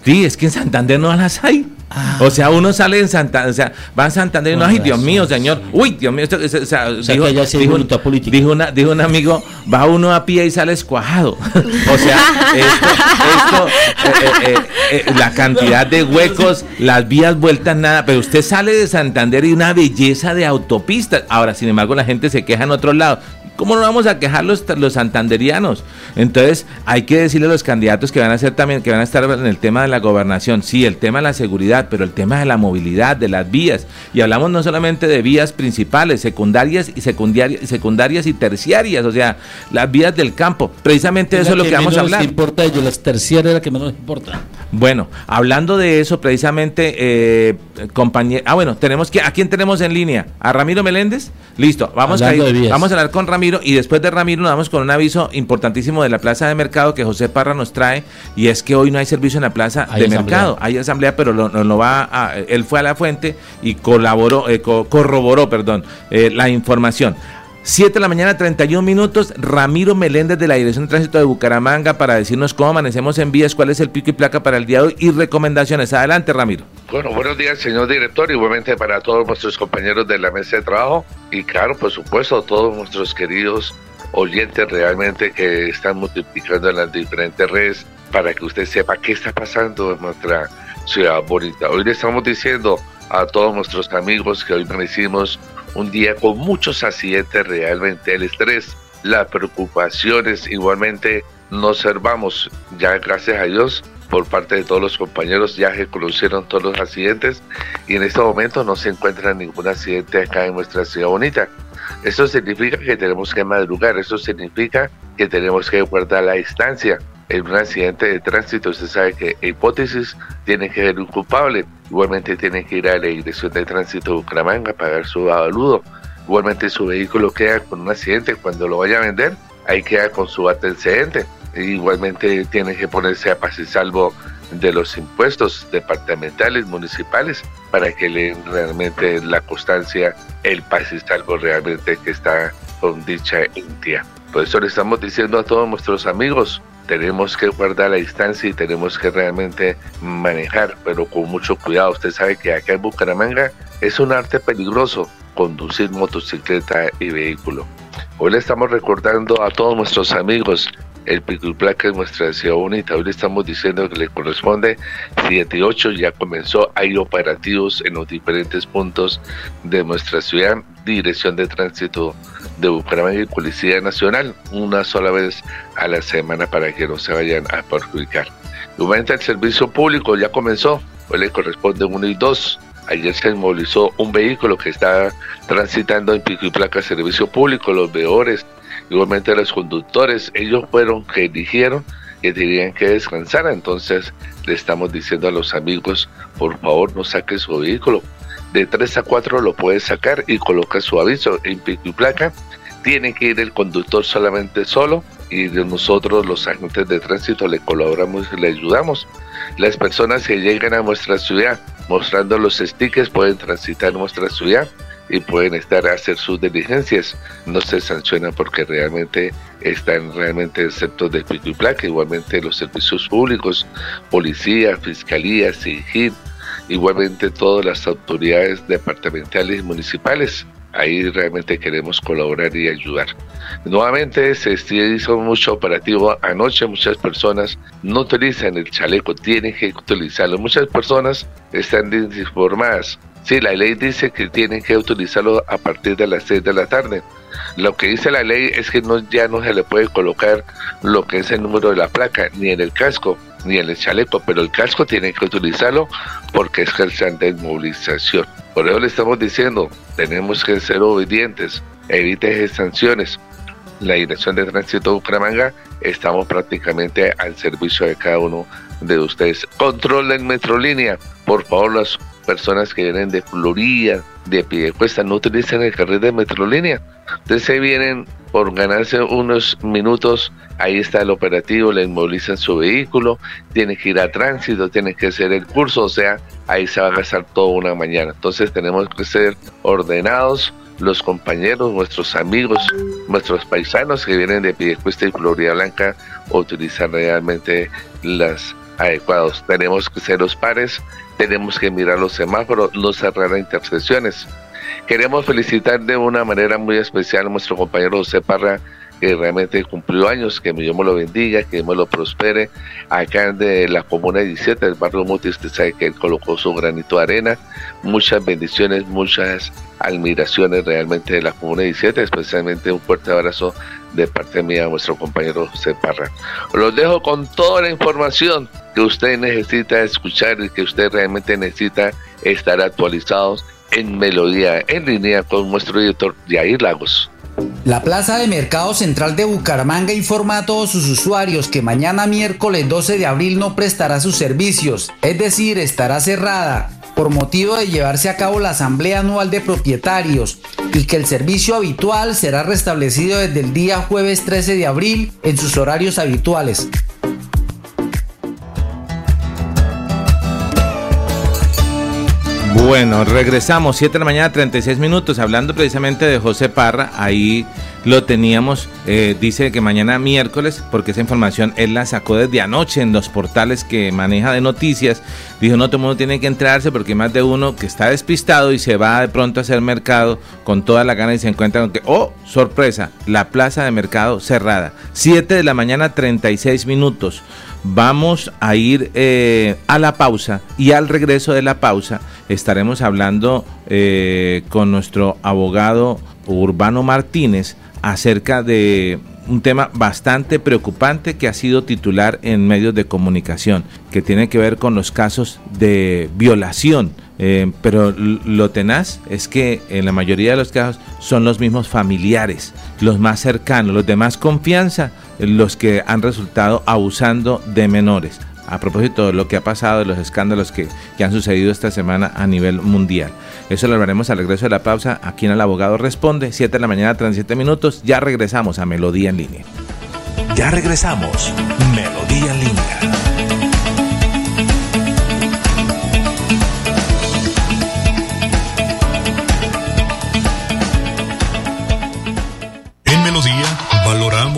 Sí, es que en Santander no las hay. Ah. O sea, uno sale en Santander, o sea, va a Santander y no, ay, Dios mío, señor, uy, Dios mío, esto, o sea, dijo, dijo, una, dijo, un amigo, va uno a pie y sale escuajado. <laughs> o sea, esto, eh, eh, eh, la cantidad de huecos, las vías vueltas, nada, pero usted sale de Santander y una belleza de autopistas. Ahora, sin embargo, la gente se queja en otro lado. ¿Cómo no vamos a quejar los, los santanderianos? Entonces, hay que decirle a los candidatos que van a ser también, que van a estar en el tema de la gobernación, sí, el tema de la seguridad, pero el tema de la movilidad, de las vías. Y hablamos no solamente de vías principales, secundarias y secundarias, secundarias y terciarias, o sea, las vías del campo. Precisamente eso es lo que, vamos a hablar. importa ellos, las terciarias es la que menos importa. Bueno, hablando de eso, precisamente, eh, compañero. Ah, bueno, tenemos que. ¿A quién tenemos en línea? ¿A Ramiro Meléndez? Listo, vamos a, ir, vamos a hablar con Ramiro y después de Ramiro nos vamos con un aviso importantísimo de la plaza de mercado que José Parra nos trae y es que hoy no hay servicio en la plaza de mercado. Hay asamblea, pero no va a, él fue a la fuente y colaboró, eh, corroboró, perdón, eh, la información. 7 de la mañana, 31 minutos. Ramiro Meléndez de la Dirección de Tránsito de Bucaramanga para decirnos cómo amanecemos en vías, cuál es el pico y placa para el día de hoy y recomendaciones. Adelante, Ramiro. Bueno, buenos días, señor director, igualmente para todos nuestros compañeros de la mesa de trabajo y, claro, por supuesto, todos nuestros queridos oyentes realmente que están multiplicando en las diferentes redes para que usted sepa qué está pasando en nuestra ciudad bonita. Hoy le estamos diciendo a todos nuestros amigos que hoy hicimos un día con muchos accidentes realmente, el estrés, las preocupaciones, igualmente no observamos, ya gracias a Dios, por parte de todos los compañeros, ya que conocieron todos los accidentes y en este momento no se encuentra ningún accidente acá en nuestra ciudad bonita. Eso significa que tenemos que madrugar, eso significa que tenemos que guardar la distancia. En un accidente de tránsito, usted sabe que hipótesis tiene que ser un culpable. Igualmente tiene que ir a la dirección de tránsito de Bucaramanga a pagar su aludo. Igualmente su vehículo queda con un accidente. Cuando lo vaya a vender, ahí queda con su antecedente. Igualmente tiene que ponerse a paz y salvo de los impuestos departamentales, municipales, para que le realmente la constancia, el paz y salvo realmente que está con dicha entidad. Por eso le estamos diciendo a todos nuestros amigos, tenemos que guardar la distancia y tenemos que realmente manejar, pero con mucho cuidado. Usted sabe que acá en Bucaramanga es un arte peligroso conducir motocicleta y vehículo. Hoy le estamos recordando a todos nuestros amigos el pico y placa es nuestra ciudad bonita. Hoy le estamos diciendo que le corresponde 7 y 8, ya comenzó, hay operativos en los diferentes puntos de nuestra ciudad, dirección de tránsito de Bucaramanga y Policía Nacional, una sola vez a la semana para que no se vayan a perjudicar. Igualmente el servicio público ya comenzó, hoy le corresponde 1 y 2. Ayer se movilizó un vehículo que está transitando en pico y placa servicio público, los veedores, igualmente los conductores, ellos fueron que dijeron que tenían que descansar, entonces le estamos diciendo a los amigos, por favor no saque su vehículo, de 3 a 4 lo puede sacar y coloca su aviso en pico y placa. Tiene que ir el conductor solamente solo y nosotros los agentes de tránsito le colaboramos y le ayudamos. Las personas que llegan a nuestra ciudad mostrando los stickers pueden transitar nuestra ciudad y pueden estar a hacer sus diligencias. No se sanciona porque realmente están realmente exceptos de pico y placa. Igualmente los servicios públicos, policía, fiscalía, SIGIN, igualmente todas las autoridades departamentales y municipales. Ahí realmente queremos colaborar y ayudar. Nuevamente se hizo mucho operativo anoche. Muchas personas no utilizan el chaleco, tienen que utilizarlo. Muchas personas están desinformadas. Sí, la ley dice que tienen que utilizarlo a partir de las 6 de la tarde. Lo que dice la ley es que no, ya no se le puede colocar lo que es el número de la placa, ni en el casco, ni en el chaleco, pero el casco tiene que utilizarlo porque es el de movilización. Por eso le estamos diciendo, tenemos que ser obedientes, evite sanciones. La Dirección de Tránsito de Bucaramanga estamos prácticamente al servicio de cada uno de ustedes. Controlen Metrolínea, por favor, las personas que vienen de Florida, de Piedecuesta, no utilizan el carril de Metrolínea. Entonces se vienen por ganarse unos minutos, ahí está el operativo, le inmovilizan su vehículo, tiene que ir a tránsito, tiene que hacer el curso, o sea, ahí se va a gastar toda una mañana. Entonces tenemos que ser ordenados, los compañeros, nuestros amigos, nuestros paisanos que vienen de Piedecuesta y Florida Blanca, utilizan realmente las adecuados. Tenemos que ser los pares, tenemos que mirar los semáforos, no cerrar intersecciones. Queremos felicitar de una manera muy especial a nuestro compañero José Parra, que realmente cumplió años, que Dios me lo bendiga, que me lo prospere. Acá de la Comuna 17 del barrio Muti, usted sabe que él colocó su granito de arena. Muchas bendiciones, muchas admiraciones realmente de la Comuna 17, especialmente un fuerte abrazo de parte mía a nuestro compañero José Parra. Los dejo con toda la información que usted necesita escuchar y que usted realmente necesita estar actualizados en Melodía en línea con nuestro editor Jair Lagos. La Plaza de Mercado Central de Bucaramanga informa a todos sus usuarios que mañana miércoles 12 de abril no prestará sus servicios, es decir, estará cerrada por motivo de llevarse a cabo la Asamblea Anual de Propietarios y que el servicio habitual será restablecido desde el día jueves 13 de abril en sus horarios habituales. Bueno, regresamos, 7 de la mañana, 36 minutos, hablando precisamente de José Parra, ahí lo teníamos, eh, dice que mañana miércoles, porque esa información él la sacó desde anoche en los portales que maneja de noticias, dijo no, todo el mundo tiene que entrarse porque hay más de uno que está despistado y se va de pronto a hacer mercado con toda la gana y se encuentra con que, oh, sorpresa, la plaza de mercado cerrada, 7 de la mañana, 36 minutos. Vamos a ir eh, a la pausa y al regreso de la pausa estaremos hablando eh, con nuestro abogado Urbano Martínez acerca de un tema bastante preocupante que ha sido titular en medios de comunicación, que tiene que ver con los casos de violación. Eh, pero lo tenaz es que en la mayoría de los casos son los mismos familiares, los más cercanos, los de más confianza, los que han resultado abusando de menores. A propósito de lo que ha pasado, de los escándalos que, que han sucedido esta semana a nivel mundial. Eso lo hablaremos al regreso de la pausa. Aquí en El Abogado Responde, 7 de la mañana, 37 minutos. Ya regresamos a Melodía en línea. Ya regresamos. Melodía en línea.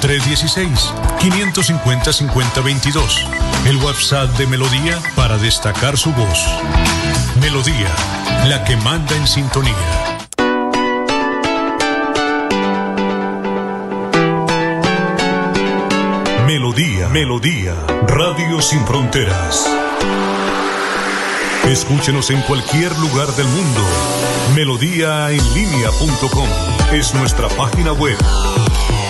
316-550-5022. El WhatsApp de Melodía para destacar su voz. Melodía, la que manda en sintonía. Melodía, Melodía, Radio Sin Fronteras. Escúchenos en cualquier lugar del mundo. Melodíaenlínea.com es nuestra página web.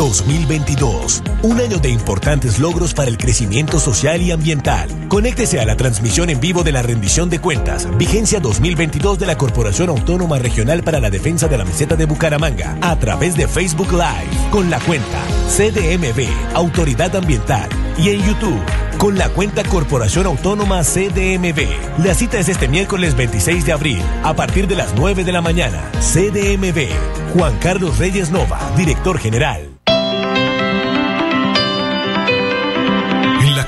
2022, un año de importantes logros para el crecimiento social y ambiental. Conéctese a la transmisión en vivo de la rendición de cuentas, vigencia 2022 de la Corporación Autónoma Regional para la Defensa de la Meseta de Bucaramanga, a través de Facebook Live, con la cuenta CDMB, Autoridad Ambiental, y en YouTube con la cuenta Corporación Autónoma CDMB. La cita es este miércoles 26 de abril, a partir de las 9 de la mañana. CDMB. Juan Carlos Reyes Nova, director general.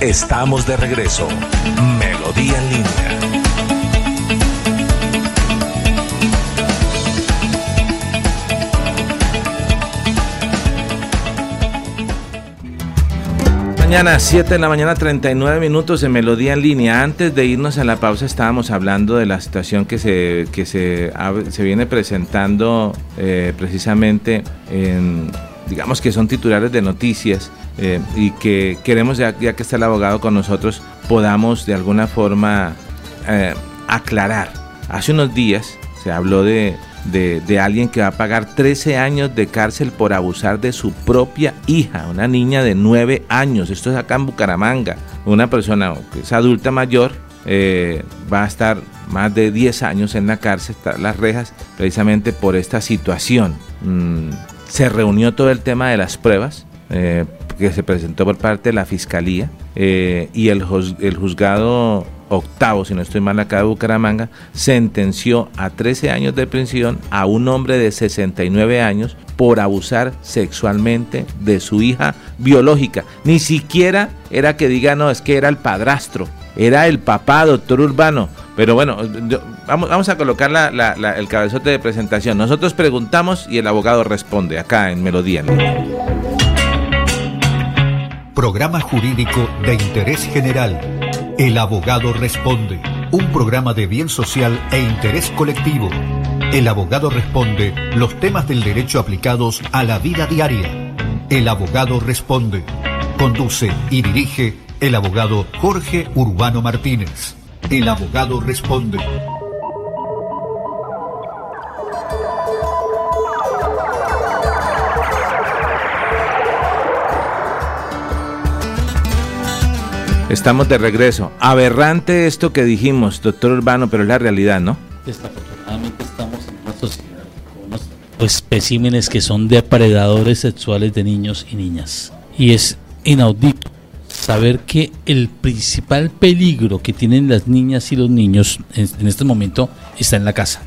Estamos de regreso. Melodía en línea. Mañana, 7 de la mañana, 39 minutos de Melodía en línea. Antes de irnos a la pausa estábamos hablando de la situación que se, que se, se viene presentando eh, precisamente en, digamos que son titulares de noticias y que queremos, ya, ya, que está el abogado con nosotros, podamos de alguna forma eh, aclarar. Hace unos días se habló de, de, de, alguien que va a pagar 13 años de cárcel por abusar de su propia hija, una niña de 9 años. Esto es acá en Bucaramanga. Una persona que es adulta mayor eh, va a estar más de 10 años en la cárcel, las rejas, precisamente por esta situación. mm, se reunió todo el tema de las pruebas eh, que se presentó por parte de la fiscalía eh, y el, el juzgado octavo, si no estoy mal acá de Bucaramanga, sentenció a 13 años de prisión a un hombre de 69 años por abusar sexualmente de su hija biológica. Ni siquiera era que diga, no, es que era el padrastro, era el papá, doctor Urbano. Pero bueno, vamos, vamos a colocar el cabezote de presentación. Nosotros preguntamos y el abogado responde acá en Melodía. Programa jurídico de interés general. El abogado responde. Un programa de bien social e interés colectivo. El abogado responde los temas del derecho aplicados a la vida diaria. El abogado responde. Conduce y dirige el abogado Jorge Urbano Martínez. El abogado responde. Estamos de regreso. Aberrante esto que dijimos, doctor Urbano, pero es la realidad, ¿no? Desafortunadamente estamos en una sociedad con unos especímenes que son depredadores sexuales de niños y niñas. Y es inaudito saber que el principal peligro que tienen las niñas y los niños en, este momento está en la casa.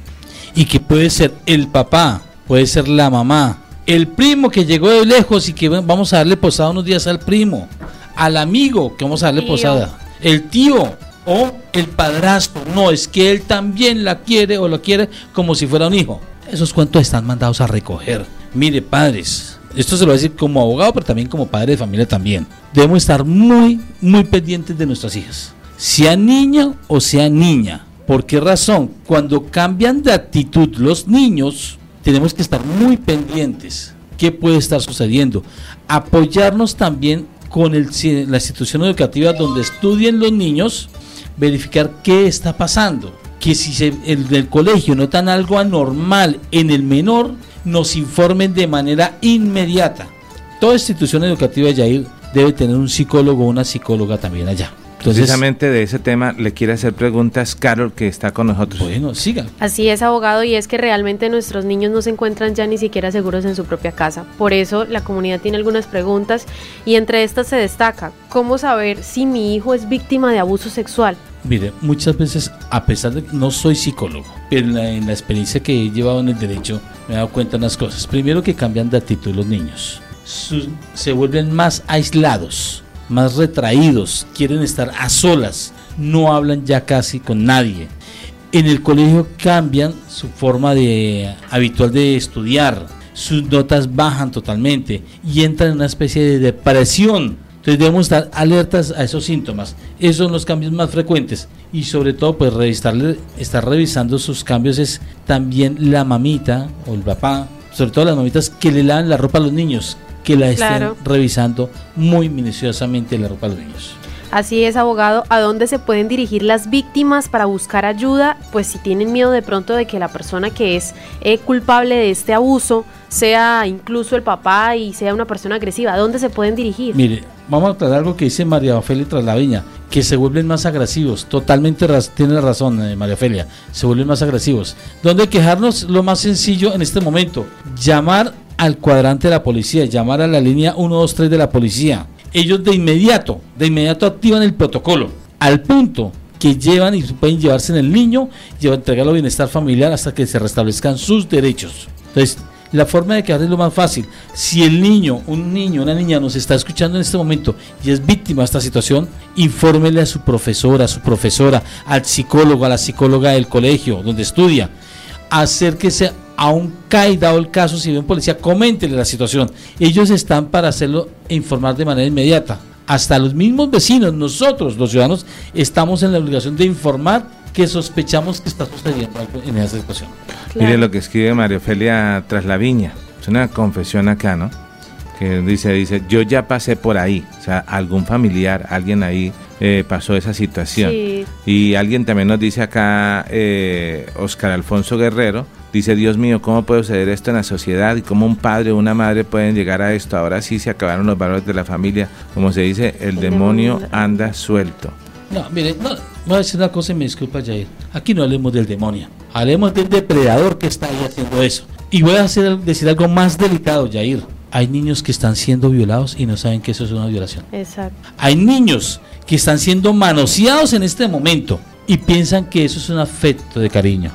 Y que puede ser el papá, puede ser la mamá, el primo que llegó de lejos y que vamos a darle posada unos días al primo, al amigo que vamos a darle posada, el tío o el padrastro. No, es que él también la quiere o lo quiere como si fuera un hijo. Esos cuentos están mandados a recoger. Mire, padres, esto se lo voy a decir como abogado, pero también como padre de familia también. Debemos estar muy, muy pendientes de nuestras hijas. Sea niña o sea niña. ¿Por qué razón? Cuando cambian de actitud los niños, tenemos que estar muy pendientes. ¿Qué puede estar sucediendo? Apoyarnos también con la institución educativa donde estudien los niños, verificar qué está pasando. Que si se, el del colegio notan algo anormal en el menor, nos informen de manera inmediata. Toda institución educativa de Yair debe tener un psicólogo o una psicóloga también allá. Precisamente de ese tema le quiere hacer preguntas Carol, que está con nosotros. Bueno, siga. Así es, abogado, y es que realmente nuestros niños no se encuentran ya ni siquiera seguros en su propia casa. Por eso la comunidad tiene algunas preguntas y entre estas se destaca, ¿cómo saber si mi hijo es víctima de abuso sexual? Mire, muchas veces, a pesar de que no soy psicólogo, pero en la, experiencia que he llevado en el derecho, me he dado cuenta de unas cosas. Primero que cambian de actitud los niños. se vuelven más aislados más retraídos, quieren estar a solas, no hablan ya casi con nadie. En el colegio cambian su forma de habitual de estudiar, sus notas bajan totalmente y entran en una especie de depresión. Entonces debemos estar alertas a esos síntomas. Esos son los cambios más frecuentes. Y sobre todo, pues revisarle, estar revisando sus cambios es también la mamita o el papá, sobre todo las mamitas que le lavan la ropa a los niños, que la estén revisando muy minuciosamente la ropa de los niños. Así es, abogado, ¿a dónde se pueden dirigir las víctimas para buscar ayuda? Pues si tienen miedo de pronto de que la persona que es eh, culpable de este abuso sea incluso el papá y sea una persona agresiva, ¿a dónde se pueden dirigir? Mire, vamos a tratar algo que dice María Ofelia Traslaviña, que se vuelven más agresivos. Totalmente tiene razón, eh, María Ofelia, se vuelven más agresivos. ¿Dónde quejarnos? Lo más sencillo en este momento, llamar al cuadrante de la policía, llamar a la línea 123 de la policía. Ellos de inmediato, de inmediato activan el protocolo, al punto que llevan y pueden llevarse en el niño, llevan, entregarlo a bienestar familiar hasta que se restablezcan sus derechos. Entonces, la forma de quedar es lo más fácil. Si el niño, un niño, una niña nos está escuchando en este momento y es víctima de esta situación, infórmele a su profesora, a su profesora, al psicólogo, a la psicóloga del colegio donde estudia. Acérquese aún cae dado el caso, si ven policía, coméntenle la situación. Ellos están para hacerlo e informar de manera inmediata. Hasta los mismos vecinos, nosotros, los ciudadanos, estamos en la obligación de informar que sospechamos que está sucediendo algo en esa situación. Mire lo que escribe María Ofelia tras la viña. Es una confesión acá, ¿no? Que dice, dice, yo ya pasé por ahí. O sea, algún familiar, alguien ahí eh, pasó esa situación. Y alguien también nos dice acá, eh, Oscar Alfonso Guerrero, dice, Dios mío, ¿cómo puede suceder esto en la sociedad? ¿Y cómo un padre o una madre pueden llegar a esto? Ahora sí se acabaron los valores de la familia. Como se dice, el, demonio, anda suelto. No, mire, voy a decir una cosa y me disculpa, Jair. Aquí no hablemos del demonio. Hablemos del depredador que está ahí haciendo eso. Y voy a hacer, decir algo más delicado, Jair. Hay niños que están siendo violados y no saben que eso es una violación. Exacto. Hay niños que están siendo manoseados en este momento y piensan que eso es un afecto de cariño.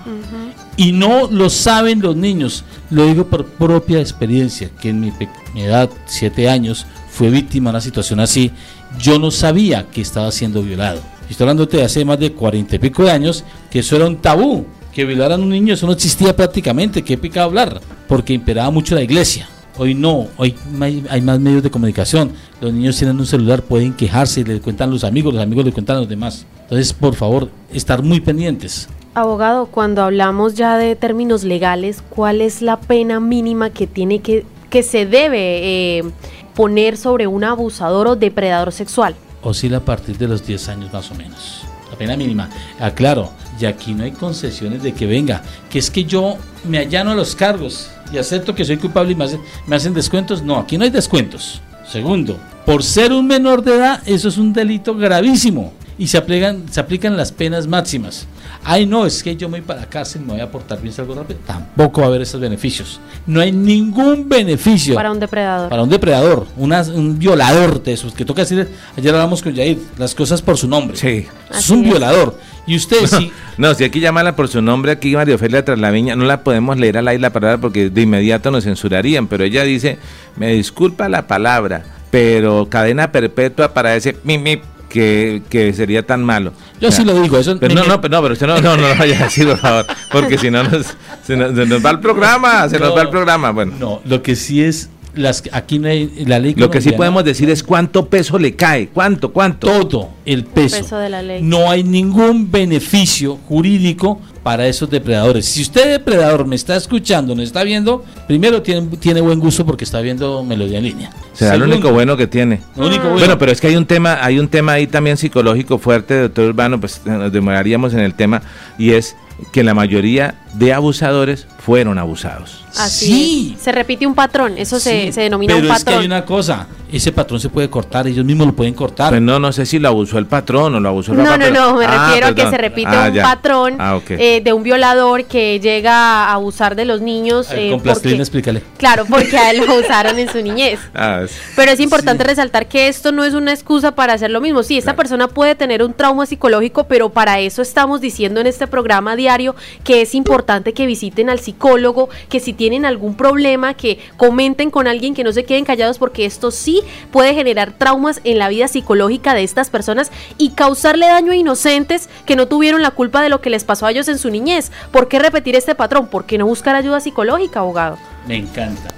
Y no lo saben los niños. Lo digo por propia experiencia, que en mi, mi edad, siete años, fue víctima de una situación así. Yo no sabía que estaba siendo violado. Estoy hablando de hace más de cuarenta y pico de años, que eso era un tabú. Que violaran a un niño, eso no existía prácticamente. Qué pecado hablar, porque imperaba mucho la iglesia. Hoy no, hoy hay más medios de comunicación. Los niños tienen un celular, pueden quejarse, le cuentan los amigos, los amigos le cuentan a los demás. Entonces, por favor, estar muy pendientes. Abogado, cuando hablamos ya de términos legales, ¿cuál es la pena mínima que tiene que, que se debe eh, poner sobre un abusador o depredador sexual? Oscila a partir de los 10 años más o menos. La pena mínima. Aclaro, y aquí no hay concesiones de que venga, que es que yo me allano a los cargos y acepto que soy culpable y me hacen, me hacen descuentos. No, aquí no hay descuentos. Segundo, por ser un menor de edad, eso es un delito gravísimo y se aplican, se aplican las penas máximas. Ay, no, es que yo me voy para la cárcel, me voy a portar bien, salgo rápido. Tampoco va a haber esos beneficios. No hay ningún beneficio. Para un depredador. Para un depredador, un violador de esos. Que toca decir, ayer hablamos con Jair, las cosas por su nombre. Sí. Es un violador. Y usted sí. <laughs> No, si hay que llamarla por su nombre, aquí María Ofelia Traslaviña, no la podemos leer al aire la palabra porque de inmediato nos censurarían, pero ella dice, me disculpa la palabra, pero cadena perpetua para ese mi, mi que, que, sería tan malo. Yo sí lo digo, eso pero no, no, pero no, pero usted no, no, no lo vaya a decir, por favor, porque si no nos, se nos, va el programa, se nos va el programa. Bueno. No, lo que sí es las aquí no hay la ley lo que sí podemos decir es cuánto peso le cae cuánto cuánto todo el peso, de la ley. no hay ningún beneficio jurídico para esos depredadores. Si usted depredador me está escuchando me está viendo primero tiene, tiene buen gusto porque está viendo melodía en línea. Será lo único bueno que tiene. único bueno. pero es que hay un tema hay un tema ahí también psicológico fuerte doctor Urbano pues nos demoraríamos en el tema y es que la mayoría de abusadores fueron abusados. Así sí. Se repite un patrón, eso se, denomina un patrón. Pero es que hay una cosa, ese patrón se puede cortar, ellos mismos lo pueden cortar. Pues no, no sé si lo abusó el patrón o lo abusó el No, no, no, me ah, refiero a que se repite ah, un patrón ah, eh, de un violador que llega a abusar de los niños. Eh, con plastilina, explícale. Claro, porque a él lo <laughs> abusaron en su niñez. Pero es importante resaltar que esto no es una excusa para hacer lo mismo. Sí, esta persona puede tener un trauma psicológico, pero para eso estamos diciendo en este programa diario que es importante que visiten al psicólogo, que si tienen algún problema, que comenten con alguien, que no se queden callados, porque esto sí puede generar traumas en la vida psicológica de estas personas y causarle daño a inocentes que no tuvieron la culpa de lo que les pasó a ellos en su niñez. ¿Por qué repetir este patrón? ¿Por qué no buscar ayuda psicológica, abogado? Me encanta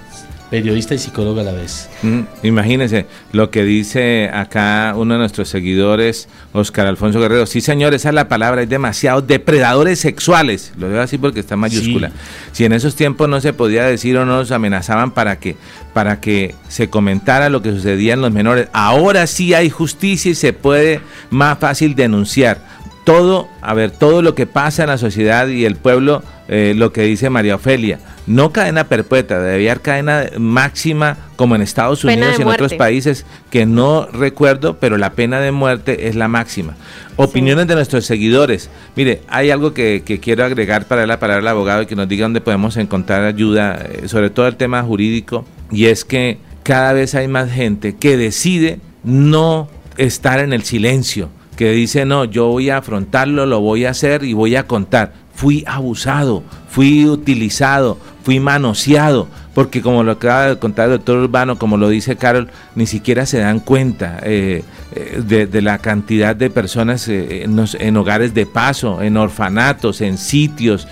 periodista y psicólogo a la vez. Mm, imagínense lo que dice acá uno de nuestros seguidores, Oscar Alfonso Guerrero. Sí, señor, esa es la palabra, hay demasiados depredadores sexuales. Lo veo así porque está en mayúscula. Si en esos tiempos no se podía decir o no nos amenazaban para que, para que se comentara lo que sucedía en los menores, ahora sí hay justicia y se puede más fácil denunciar todo, a ver, todo lo que pasa en la sociedad y el pueblo, eh, lo que dice María Ofelia, no cadena perpetua, debía haber cadena máxima como en Estados Unidos y en otros países que no recuerdo, pero la pena de muerte es la máxima. Opiniones de nuestros seguidores. Mire, hay algo que, quiero agregar para la palabra del abogado y que nos diga dónde podemos encontrar ayuda, eh, sobre todo el tema jurídico, y es que cada vez hay más gente que decide no estar en el silencio que dice, no, yo voy a afrontarlo, lo voy a hacer y voy a contar. Fui abusado, fui utilizado, fui manoseado, porque como lo acaba de contar el doctor Urbano, como lo dice Carol, ni siquiera se dan cuenta eh, eh, de, la cantidad de personas eh, en, en, hogares de paso, en orfanatos, en sitios.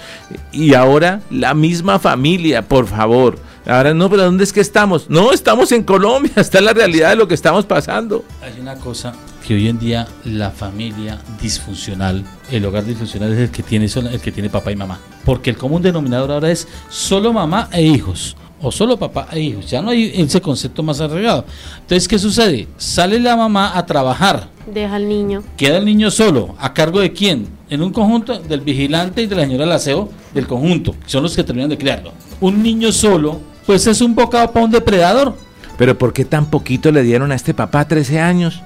Y ahora la misma familia, por favor. Ahora no, pero ¿dónde es que estamos? No, estamos en Colombia, <laughs> está la realidad de lo que estamos pasando. Hay una cosa que hoy en día la familia disfuncional, el hogar disfuncional es el que tiene el que tiene papá y mamá, porque el común denominador ahora es solo mamá e hijos o solo papá e hijos, ya no hay ese concepto más arreglado. Entonces, ¿qué sucede? Sale la mamá a trabajar. Deja al niño. Queda el niño solo, ¿a cargo de quién? En un conjunto del vigilante y de la señora del aseo del conjunto, que son los que terminan de criarlo. Un niño solo, pues es un bocado para un depredador. Pero ¿por qué tan poquito le dieron a este papá 13 años?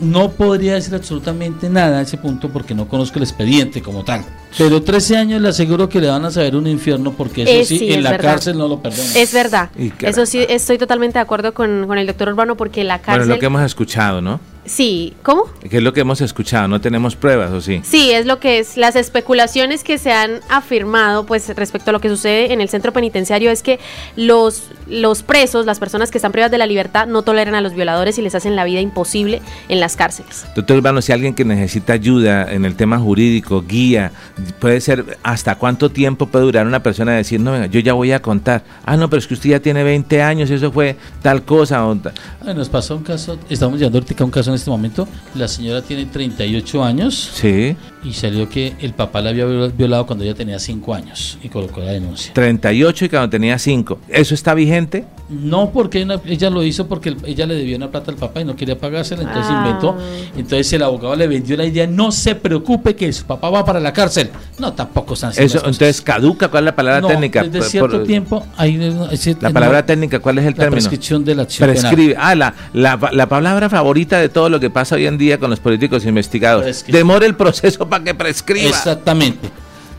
No podría decir absolutamente nada a ese punto porque no conozco el expediente como tal. Pero 13 años le aseguro que le van a saber un infierno porque eso Eh, sí, sí, en es la verdad. cárcel no lo perdonan. Es verdad. Eso sí, estoy totalmente de acuerdo con, con el doctor Urbano porque la Bueno, cárcel... es lo que hemos escuchado, ¿no? Sí, ¿cómo? Que es lo que hemos escuchado, no tenemos pruebas, ¿o sí? Sí, es lo que es. Las especulaciones que se han afirmado, pues respecto a lo que sucede en el centro penitenciario, es que los, los presos, las personas que están privadas de la libertad, no toleran a los violadores y les hacen la vida imposible en las cárceles. Doctor Urbano, si alguien que necesita ayuda en el tema jurídico, guía, puede ser hasta cuánto tiempo puede durar una persona decir, no, venga, yo ya voy a contar. Ah, no, pero es que usted ya tiene 20 años y eso fue tal cosa. o Ay, nos pasó un caso, estamos llevando ahorita un caso en este momento. La señora tiene 38 años Sí, y salió que el papá la había viol- violado cuando ella tenía 5 años y colocó la denuncia. 38 y cuando tenía 5. ¿Eso está vigente? No, porque una- ella lo hizo porque el- ella le debió una plata al papá y no quería pagársela, entonces Ah. inventó. Entonces el abogado le vendió la idea, no se preocupe que su papá va para la cárcel. No, tampoco están Eso, entonces caduca, ¿cuál es la palabra No, técnica? Desde cierto por- tiempo hay ese- La no, palabra técnica, ¿cuál es el la término? prescripción de la acción penal. Prescribe. Ah, la, la, la palabra favorita de todo lo que pasa hoy en día con los políticos investigados. Prescripción. Demora el proceso para que prescriba. Exactamente.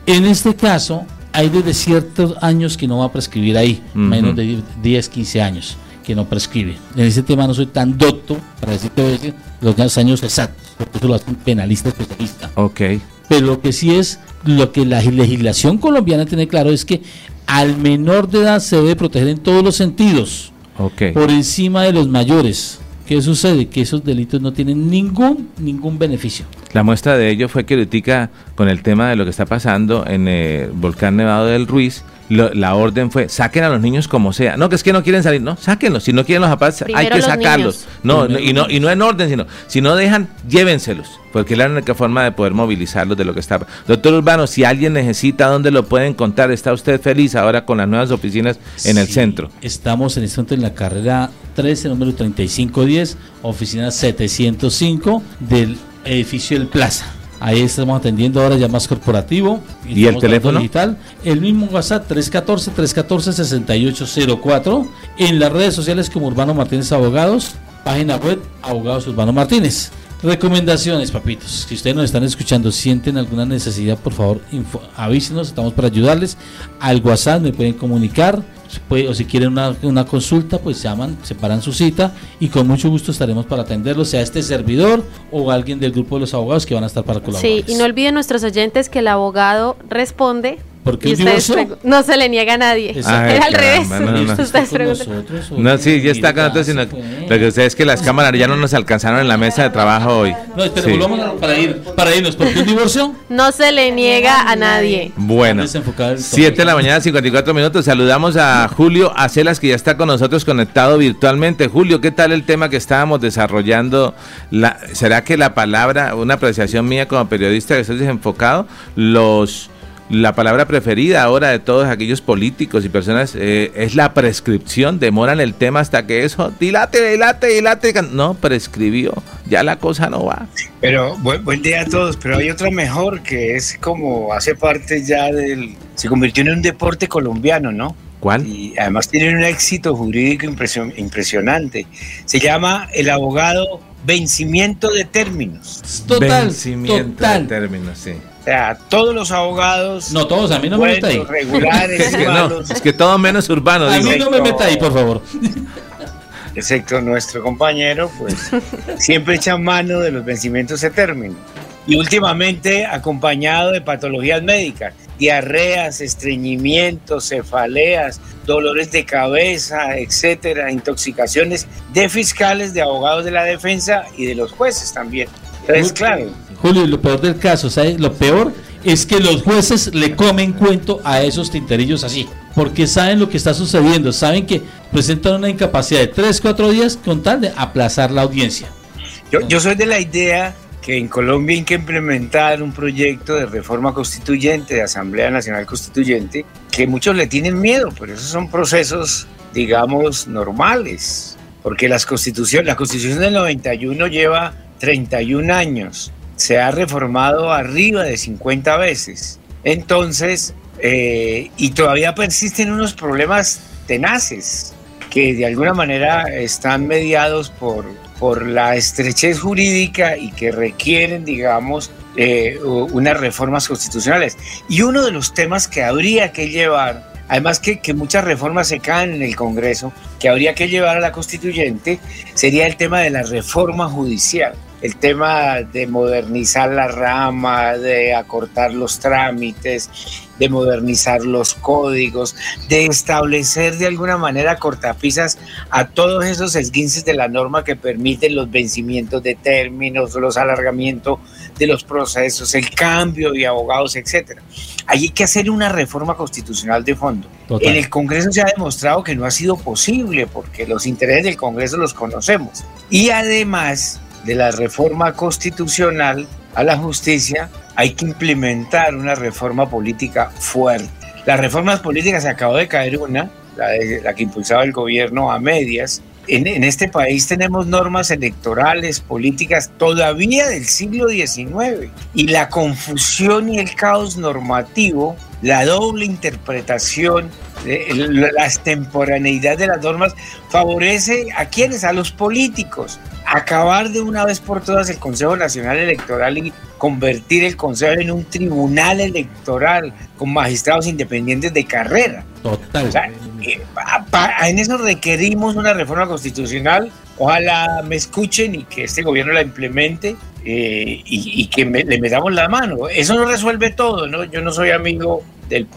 En este caso, hay desde ciertos años que no va a prescribir ahí, menos de 10, 15 años que no prescribe. En ese tema no soy tan docto para decirte los años exactos, porque eso lo hace un penalista especialista. Ok. Pero lo que sí es, lo que la legislación colombiana tiene claro es que al menor de edad se debe proteger en todos los sentidos, Ok. por encima de los mayores. ¿Qué sucede? Que esos delitos no tienen ningún, ningún beneficio. La muestra de ello fue que ahorita con el tema de lo que está pasando en el volcán Nevado del Ruiz, lo- la orden fue saquen a los niños como sea. No, que es que no quieren salir, no, sáquenlos. Si no quieren los papás, hay Primero que los sacarlos. No, no, y no y no en orden, sino si no dejan, llévenselos, porque es la única forma de poder movilizarlos de lo que está. Doctor Urbano, si alguien necesita dónde lo pueden contar, está usted feliz ahora con las nuevas oficinas en el centro. Estamos en este momento en la carrera 13, número 3510, oficina 705 del edificio del Plaza. Ahí estamos atendiendo ahora ya más corporativo. ¿Y el teléfono? Digital. El mismo WhatsApp 314-314-6804. En las redes sociales como Urbano Martínez Abogados. Página web Abogados Urbano Martínez. Recomendaciones, papitos. Si ustedes nos están escuchando, sienten alguna necesidad, por favor, info- avísenos, estamos para ayudarles. Al WhatsApp me pueden comunicar, puede- o si quieren una, una consulta, pues llaman, separan su cita y con mucho gusto estaremos para atenderlos, sea este servidor o alguien del grupo de los abogados que van a estar para colaborar. Sí, y no olviden nuestros oyentes que el abogado responde Porque y un divorcio- no se le niega a nadie. Ay, al revés. caramba, no, no, no. Ustedes ¿Con preguntan. nosotros o No, qué? sí, ya está nosotros, sino lo que ustedes es que las cámaras ya no nos alcanzaron en la mesa de trabajo hoy. No, espera, Sí. volvamos a- para, ir, para irnos, porque un divorcio No se le niega a nadie. Bueno, Desenfocado del 7 de la mañana, 54 minutos. Saludamos a Julio Acelas, que ya está con nosotros conectado virtualmente. Julio, ¿qué tal el tema que estábamos desarrollando? La, ¿Será que la palabra, una apreciación mía como periodista que estoy desenfocado, los... La palabra preferida ahora de todos aquellos políticos y personas eh, es la prescripción. Demoran el tema hasta que eso dilate, dilate, dilate. No, prescribió. Ya la cosa no va. Pero buen, buen día a todos, pero hay otra mejor que es como hace parte ya del... Se convirtió en un deporte colombiano, ¿no? ¿Cuál? Y además tiene un éxito jurídico impresio- impresionante. Se llama el abogado vencimiento de términos. Total, Vencimiento total. de términos, sí. O sea, todos los abogados... No, todos, a mí no me meta ahí. regulares, Es que, no, es que todo menos urbano. A digo. mí no me meta ahí, por favor. <laughs> excepto nuestro compañero, pues siempre echan mano de los vencimientos de término. Y últimamente acompañado de patologías médicas, diarreas, estreñimientos, cefaleas, dolores de cabeza, etcétera, intoxicaciones de fiscales, de abogados de la defensa y de los jueces también. Entonces, claro, Julio, lo peor del caso, ¿sabes? Lo peor es que los jueces le comen cuento a esos tinterillos así. Porque saben lo que está sucediendo, saben que presentan una incapacidad de 3, 4 días con tal de aplazar la audiencia. Yo, yo soy de la idea que en Colombia hay que implementar un proyecto de reforma constituyente, de Asamblea Nacional Constituyente, que muchos le tienen miedo, pero esos son procesos, digamos, normales, porque las constituciones, la constitución del 91 lleva 31 años, se ha reformado arriba de 50 veces. Entonces, eh, y todavía persisten unos problemas tenaces que de alguna manera están mediados por por la estrechez jurídica y que requieren, digamos, eh, unas reformas constitucionales. Y uno de los temas que habría que llevar Además que, que, muchas reformas se caen en el Congreso, que habría que llevar a la constituyente, sería el tema de la reforma judicial el tema de modernizar la rama, de acortar los trámites, de modernizar los códigos, de establecer de alguna manera cortapisas a todos esos esguinces de la norma que permiten los vencimientos de términos, los alargamientos de los procesos, el cambio de abogados, etcétera. Hay que hacer una reforma constitucional de fondo. En el Congreso se ha demostrado que no ha sido posible porque los intereses del Congreso los conocemos. Y además, de la reforma constitucional a la justicia, hay que implementar una reforma política fuerte. Las reformas políticas, se acabó de caer una, la, que impulsaba el gobierno a medias. En, este país tenemos normas electorales, políticas todavía del siglo XIX y la confusión y el caos normativo, la doble interpretación, la extemporaneidad de las normas favorece a quienes, a los políticos acabar de una vez por todas el Consejo Nacional Electoral y convertir el Consejo en un tribunal electoral con magistrados independientes de carrera. Total. Eh, en eso requerimos una reforma constitucional. Ojalá me escuchen y que este gobierno la implemente eh, y, que le metamos la mano. Eso no resuelve todo, ¿no? Yo no soy amigo del,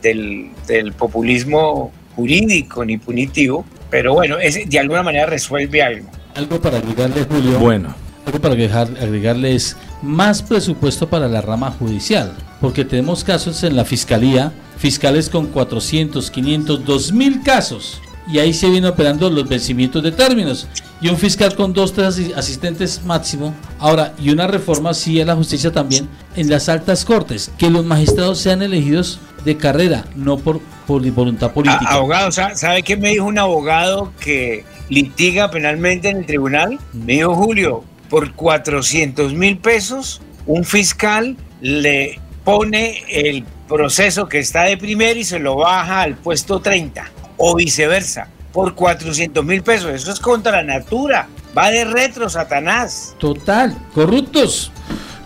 del, del populismo jurídico ni punitivo, pero bueno, es, de alguna manera resuelve algo. Algo para agregarle, Julio. Bueno. Algo para dejar, agregarle es más presupuesto para la rama judicial, porque tenemos casos en la fiscalía, fiscales con 400, 500, 2000 casos, y ahí se vienen operando los vencimientos de términos. Y un fiscal con dos, tres asistentes máximo. Ahora, y una reforma, sí, en la justicia también, en las altas cortes, que los magistrados sean elegidos de carrera, no por, por voluntad política. abogado, ¿sabe qué me dijo un abogado que litiga penalmente en el tribunal? Me dijo Julio, por 400 mil pesos, un fiscal le pone el proceso que está de primero y se lo baja al puesto 30, o viceversa, por 400 mil pesos. Eso es contra la natura. Va de retro, Satanás. Total, corruptos.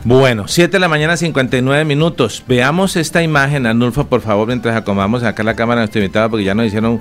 Bueno, 7 de la mañana, 59 minutos. Veamos esta imagen, Anulfo, por favor, mientras acomodamos acá la cámara de nuestro invitado, porque ya nos hicieron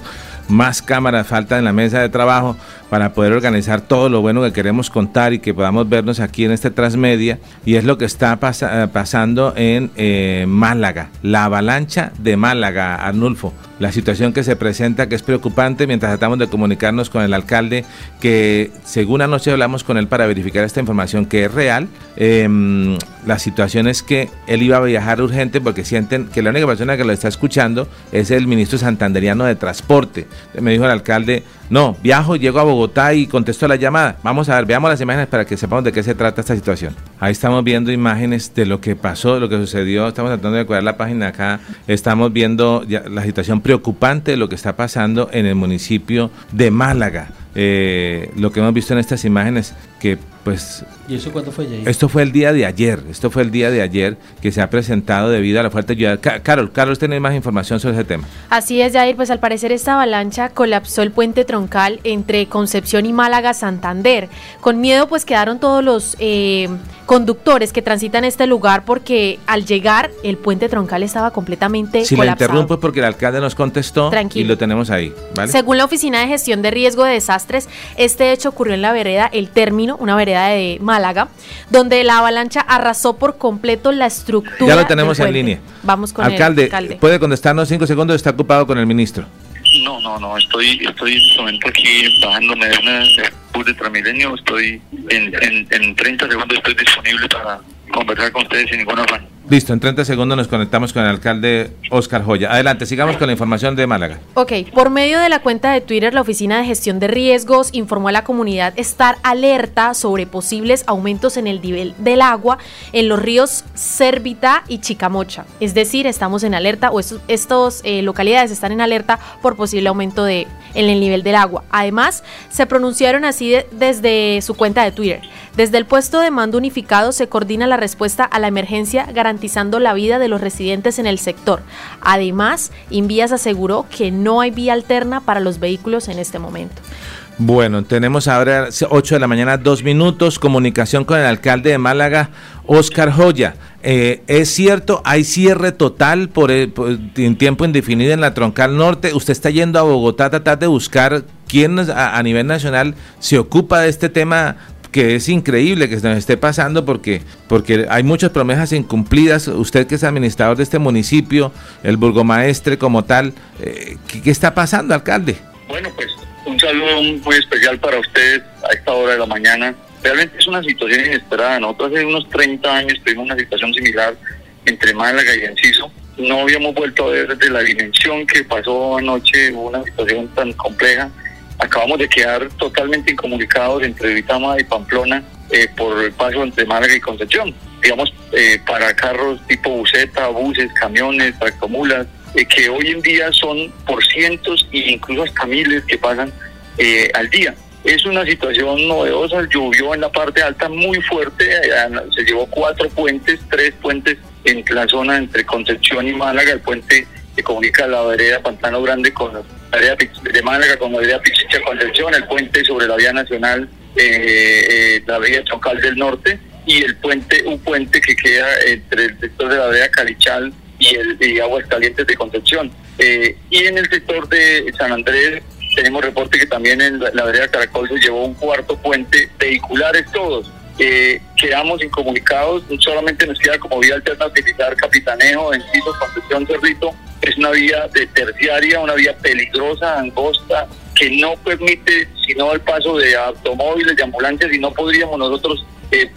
más cámaras, falta en la mesa de trabajo para poder organizar todo lo bueno que queremos contar y que podamos vernos aquí en este Transmedia. Y es lo que está eh, pasando en eh, Málaga, la avalancha de Málaga, Arnulfo. La situación que se presenta que es preocupante mientras tratamos de comunicarnos con el alcalde que según anoche hablamos con él para verificar esta información que es real. Em, la situación es que él iba a viajar urgente porque sienten que la única persona que lo está escuchando es el ministro santanderiano de Transporte. Me dijo el alcalde, no, viajo, llego a Bogotá y contesto la llamada. Vamos a ver, veamos las imágenes para que sepamos de qué se trata esta situación. Ahí estamos viendo imágenes de lo que pasó, lo que sucedió. Estamos tratando de cuidar la página acá. Estamos viendo la situación preocupante lo que está pasando en el municipio de Málaga. Eh, lo que hemos visto en estas imágenes que pues... ¿Y eso cuándo fue, Jair? Esto fue el día de ayer, esto fue el día de ayer que se ha presentado debido a la fuerte lluvia. Carol, Carol, ¿tiene más información sobre ese tema? Así es, Jair, pues al parecer esta avalancha colapsó el puente troncal entre Concepción y Málaga, Santander. Con miedo pues quedaron todos los eh, conductores que transitan este lugar porque al llegar el puente troncal estaba completamente si colapsado. Si interrumpo porque el alcalde nos contestó y lo tenemos ahí, Según la Oficina de Gestión de Riesgo de Desastres, este hecho ocurrió en la vereda El Término una vereda de Málaga, donde la avalancha arrasó por completo la estructura. Ya lo tenemos en línea. Vamos con alcalde, el alcalde. ¿Puede contestarnos cinco segundos? Está ocupado con el ministro. No, no, no, estoy, estoy en este momento aquí bajándome de una bus de Tramilenio, estoy en, en, en 30 segundos estoy disponible para conversar con ustedes sin ningún afán. Listo, en 30 segundos nos conectamos con el alcalde Oscar Joya. Adelante, sigamos con la información de Málaga. Ok, por medio de la cuenta de Twitter, la Oficina de Gestión de Riesgos informó a la comunidad estar alerta sobre posibles aumentos en el nivel del agua en los ríos Cérvita y Chicamocha. Es decir, estamos en alerta o estos eh, localidades están en alerta por posible aumento de, en el nivel del agua. Además, se pronunciaron así desde su cuenta de Twitter. Desde el puesto de mando unificado se coordina la respuesta a la emergencia garantizando la vida de los residentes en el sector. Además, Invías aseguró que no hay vía alterna para los vehículos en este momento. Bueno, tenemos ahora 8 de la mañana, dos minutos, comunicación con el alcalde de Málaga, Oscar Joya. Eh, es cierto, hay cierre total por, en tiempo indefinido en la troncal norte. Usted está yendo a Bogotá a tratar de buscar quién a, nivel nacional se ocupa de este tema que es increíble que se nos esté pasando porque, porque hay muchas promesas incumplidas. Usted que es administrador de este municipio, el burgomaestre como tal, eh, ¿qué está pasando, alcalde? Bueno, pues un saludo muy especial para ustedes a esta hora de la mañana. Realmente es una situación inesperada. Nosotros hace unos 30 años tuvimos una situación similar entre Málaga y Enciso. No habíamos vuelto a ver desde la dimensión que pasó anoche, una situación tan compleja. Acabamos de quedar totalmente incomunicados entre Vitama y Pamplona eh, por el paso entre Málaga y Concepción. Digamos, eh, para carros tipo buseta, buses, camiones, tractomulas, eh, que hoy en día son por cientos e incluso hasta miles que pasan eh, al día. Es una situación novedosa, llovió en la parte alta muy fuerte, eh, se llevó cuatro puentes, tres puentes en la zona entre Concepción y Málaga, el puente que comunica la vereda Pantano Grande con la vereda de Málaga con la vereda Pichicha Concepción, el puente sobre la vía nacional, la vía Chocal del Norte y el puente, un puente que queda entre el sector de la vereda Calichal y, el, de Aguas de Concepción. Eh, y en el sector de San Andrés tenemos reporte que también en la, vereda Caracol se llevó un cuarto puente, vehiculares todos. Eh, quedamos incomunicados, solamente nos queda como vía alterna utilizar Capitanejo, Enciso, Concepción, Cerrito. Es una vía de terciaria, una vía peligrosa, angosta, que no permite sino el paso de automóviles, de ambulancias y no podríamos nosotros eh,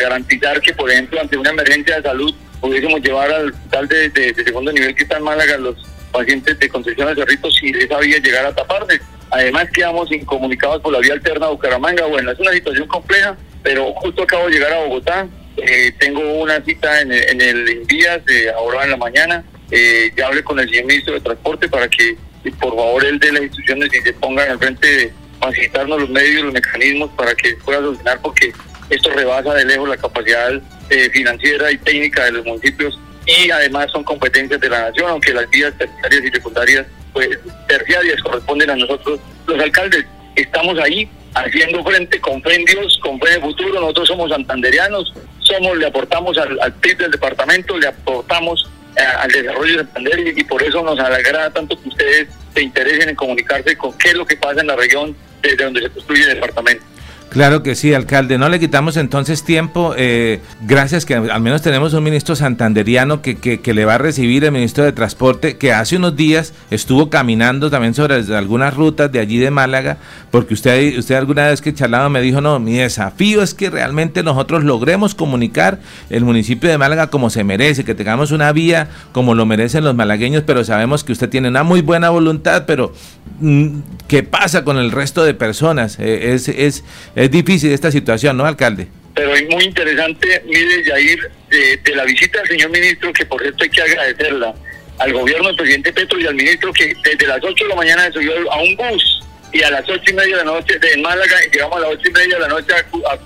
garantizar que, por ejemplo, ante una emergencia de salud pudiésemos llevar al hospital de, segundo nivel que está en Málaga los pacientes de Concepción de Cerrito si esa vía llegara a taparse. Además quedamos incomunicados por la vía alterna de Bucaramanga. Bueno, es una situación compleja, pero justo acabo de llegar a Bogotá. Eh, tengo una cita en, en el Envías de ahora en la mañana. Eh, ya hablé con el señor ministro de Transporte para que por favor él de las instituciones y se pongan al frente de facilitarnos los medios, los mecanismos para que pueda solucionar porque esto rebasa de lejos la capacidad eh, financiera y técnica de los municipios y además son competencias de la nación, aunque las vías terciarias y secundarias, pues terciarias corresponden a nosotros, los alcaldes. Estamos ahí haciendo frente con Dios, con Frente Futuro, nosotros somos santanderianos, somos, le aportamos al, al PIB del departamento, le aportamos eh, al desarrollo de Santander y, por eso nos alegra tanto que ustedes se interesen en comunicarse con qué es lo que pasa en la región desde donde se construye el departamento. Claro que sí, alcalde. No le quitamos entonces tiempo. Eh, gracias que al menos tenemos un ministro santanderiano que, que, le va a recibir el ministro de Transporte, que hace unos días estuvo caminando también sobre algunas rutas de allí de Málaga, porque usted, usted alguna vez que charlaba me dijo, no, mi desafío es que realmente nosotros logremos comunicar el municipio de Málaga como se merece, que tengamos una vía como lo merecen los malagueños, pero sabemos que usted tiene una muy buena voluntad, pero mm, ¿qué pasa con el resto de personas? Eh, es, es difícil esta situación, ¿no, alcalde? Pero es muy interesante, mire, Yair, de, de la visita del señor ministro, que por cierto hay que agradecerla, al gobierno del presidente Petro y al ministro que desde las 8 de la mañana subió a un bus y a las 8 y media de la noche de Málaga llegamos a las 8 y media de la noche a, a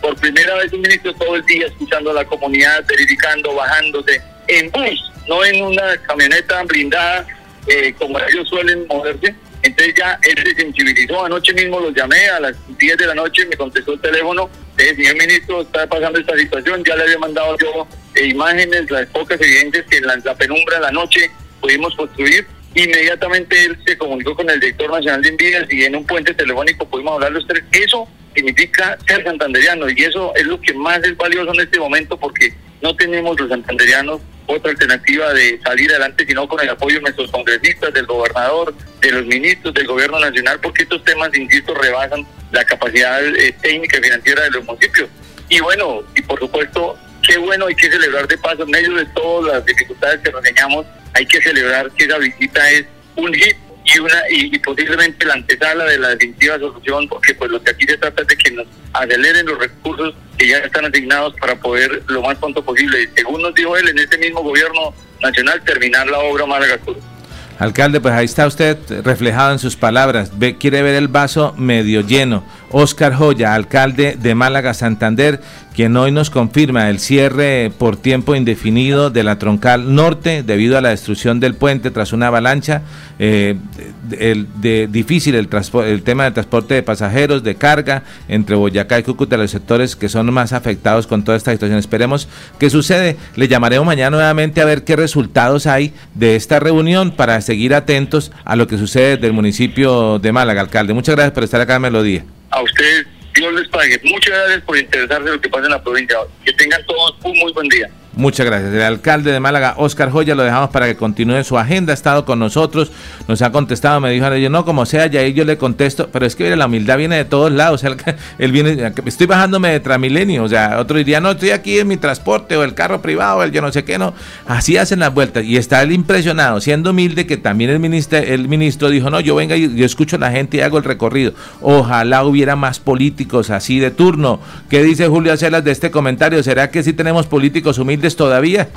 Por primera vez un ministro todo el día escuchando a la comunidad, verificando, bajándose en bus, no en una camioneta blindada eh, como ellos suelen moverse entonces ya él se sensibilizó. Anoche mismo los llamé a las 10 de la noche, me contestó el teléfono. El señor ministro, está pasando esta situación. Ya le había mandado yo eh, imágenes, las pocas evidencias que en la, penumbra de la noche pudimos construir. Inmediatamente él se comunicó con el director nacional de envías y en un puente telefónico pudimos hablar los tres. Eso significa ser santanderiano y eso es lo que más es valioso en este momento porque no tenemos los santanderianos otra alternativa de salir adelante, sino con el apoyo de nuestros congresistas, del gobernador, de los ministros, del gobierno nacional, porque estos temas, insisto, rebasan la capacidad eh, técnica y financiera de los municipios. Y bueno, y por supuesto, qué bueno, hay que celebrar de paso, en medio de todas las dificultades que nos enseñamos, hay que celebrar que esa visita es un hit y una y, posiblemente la antesala de la definitiva solución, porque pues lo que aquí se trata es de que nos aceleren los recursos que ya están asignados para poder lo más pronto posible, según nos dijo él, en este mismo gobierno nacional, terminar la obra Málaga Sur. Alcalde, pues ahí está usted reflejado en sus palabras, ve, quiere ver el vaso medio lleno. Oscar Joya, alcalde de Málaga Santander, quien hoy nos confirma el cierre por tiempo indefinido de la troncal norte debido a la destrucción del puente tras una avalancha. Eh, el, difícil el, tema del transporte de pasajeros, de carga entre Boyacá y Cúcuta, los sectores que son más afectados con toda esta situación. Esperemos que sucede. Le llamaremos mañana nuevamente a ver qué resultados hay de esta reunión para seguir atentos a lo que sucede del municipio de Málaga, alcalde. Muchas gracias por estar acá Melodía. A ustedes Dios les pague. Muchas gracias por interesarse en lo que pasa en la provincia. Que tengan todos un muy buen día. Muchas gracias. El alcalde de Málaga, Oscar Joya, lo dejamos para que continúe su agenda. Ha estado con nosotros, nos ha contestado, me dijo, yo no, como sea, ya yo le contesto, pero es que la humildad viene de todos lados. <laughs> Él, viene, estoy bajándome de Tramilenio, o sea, otro diría, no, estoy aquí en mi transporte o el carro privado, el yo no sé qué, no. Así hacen las vueltas. Y está él impresionado, siendo humilde, que también el ministro, el ministro dijo, no, yo venga y yo escucho a la gente y hago el recorrido. Ojalá hubiera más políticos así de turno. ¿Qué dice Julio Celas de este comentario? ¿Será que sí tenemos políticos humildes? Todavía.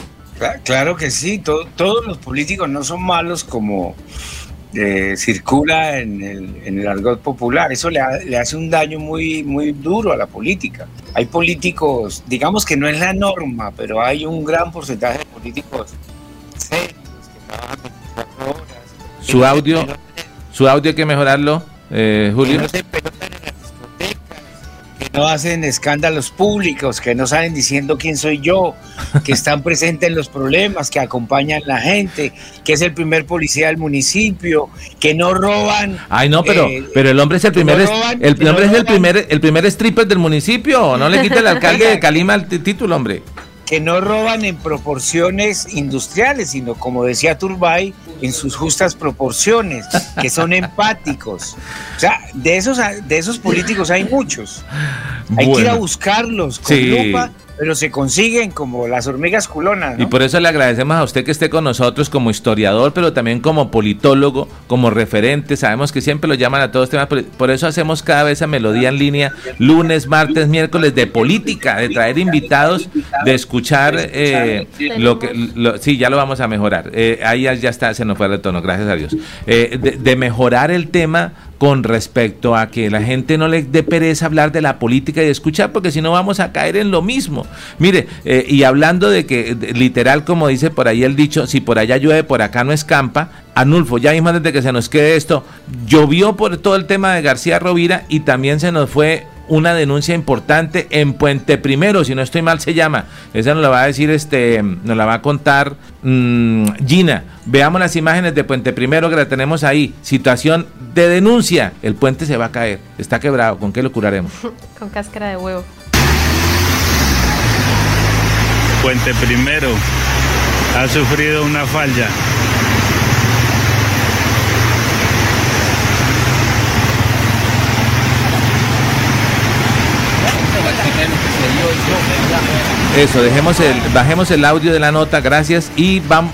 Claro que sí, todos los políticos no son malos como eh, circula en el, en el argot popular. Eso le, hace un daño muy, muy duro a la política. Hay políticos, digamos que no es la norma, pero hay un gran porcentaje de políticos serios que trabajan 24 horas. Su audio, su audio hay que mejorarlo, eh, Julio no hacen escándalos públicos, que no salen diciendo quién soy yo, que <laughs> están presentes en los problemas, que acompañan a la gente, que es el primer policía del municipio, que no roban. Ay, no, pero, eh, pero el hombre es el primer, el, hombre es el primer, el primer stripper del municipio, no le quite el alcalde de <laughs> Calima el título, hombre que no roban en proporciones industriales, sino como decía Turbay, en sus justas proporciones, que son empáticos. O sea, de esos, de esos políticos hay muchos. Hay que ir a buscarlos con lupa pero se consiguen como las hormigas culonas. Y por eso le agradecemos a usted que esté con nosotros como historiador, pero también como politólogo, como referente. Sabemos que siempre lo llaman a todos temas, por eso hacemos cada vez a Melodía en línea, lunes, martes, miércoles, de política, de traer invitados, de escuchar eh, lo que... sí, ya lo vamos a mejorar. Eh, ahí ya, está, se nos fue el retorno, gracias a Dios. Eh, de mejorar el tema con respecto a que la gente no le dé pereza hablar de la política y escuchar, porque si no vamos a caer en lo mismo. Mire, eh, y hablando de que, literal, como dice por ahí el dicho, si por allá llueve, por acá no escampa, Anulfo, ya mismo desde que se nos quede esto, llovió por todo el tema de García Rovira y también se nos fue una denuncia importante en Puente Primero, si no estoy mal se llama. Esa nos la va a decir, este, nos la va a contar mm, Gina. Veamos las imágenes de Puente Primero que la tenemos ahí. Situación de denuncia. El puente se va a caer. Está quebrado. ¿Con qué lo curaremos? <laughs> Con cáscara de huevo. Puente Primero ha sufrido una falla Eso, dejemos el, bajemos el audio de la nota, gracias. Y vamos,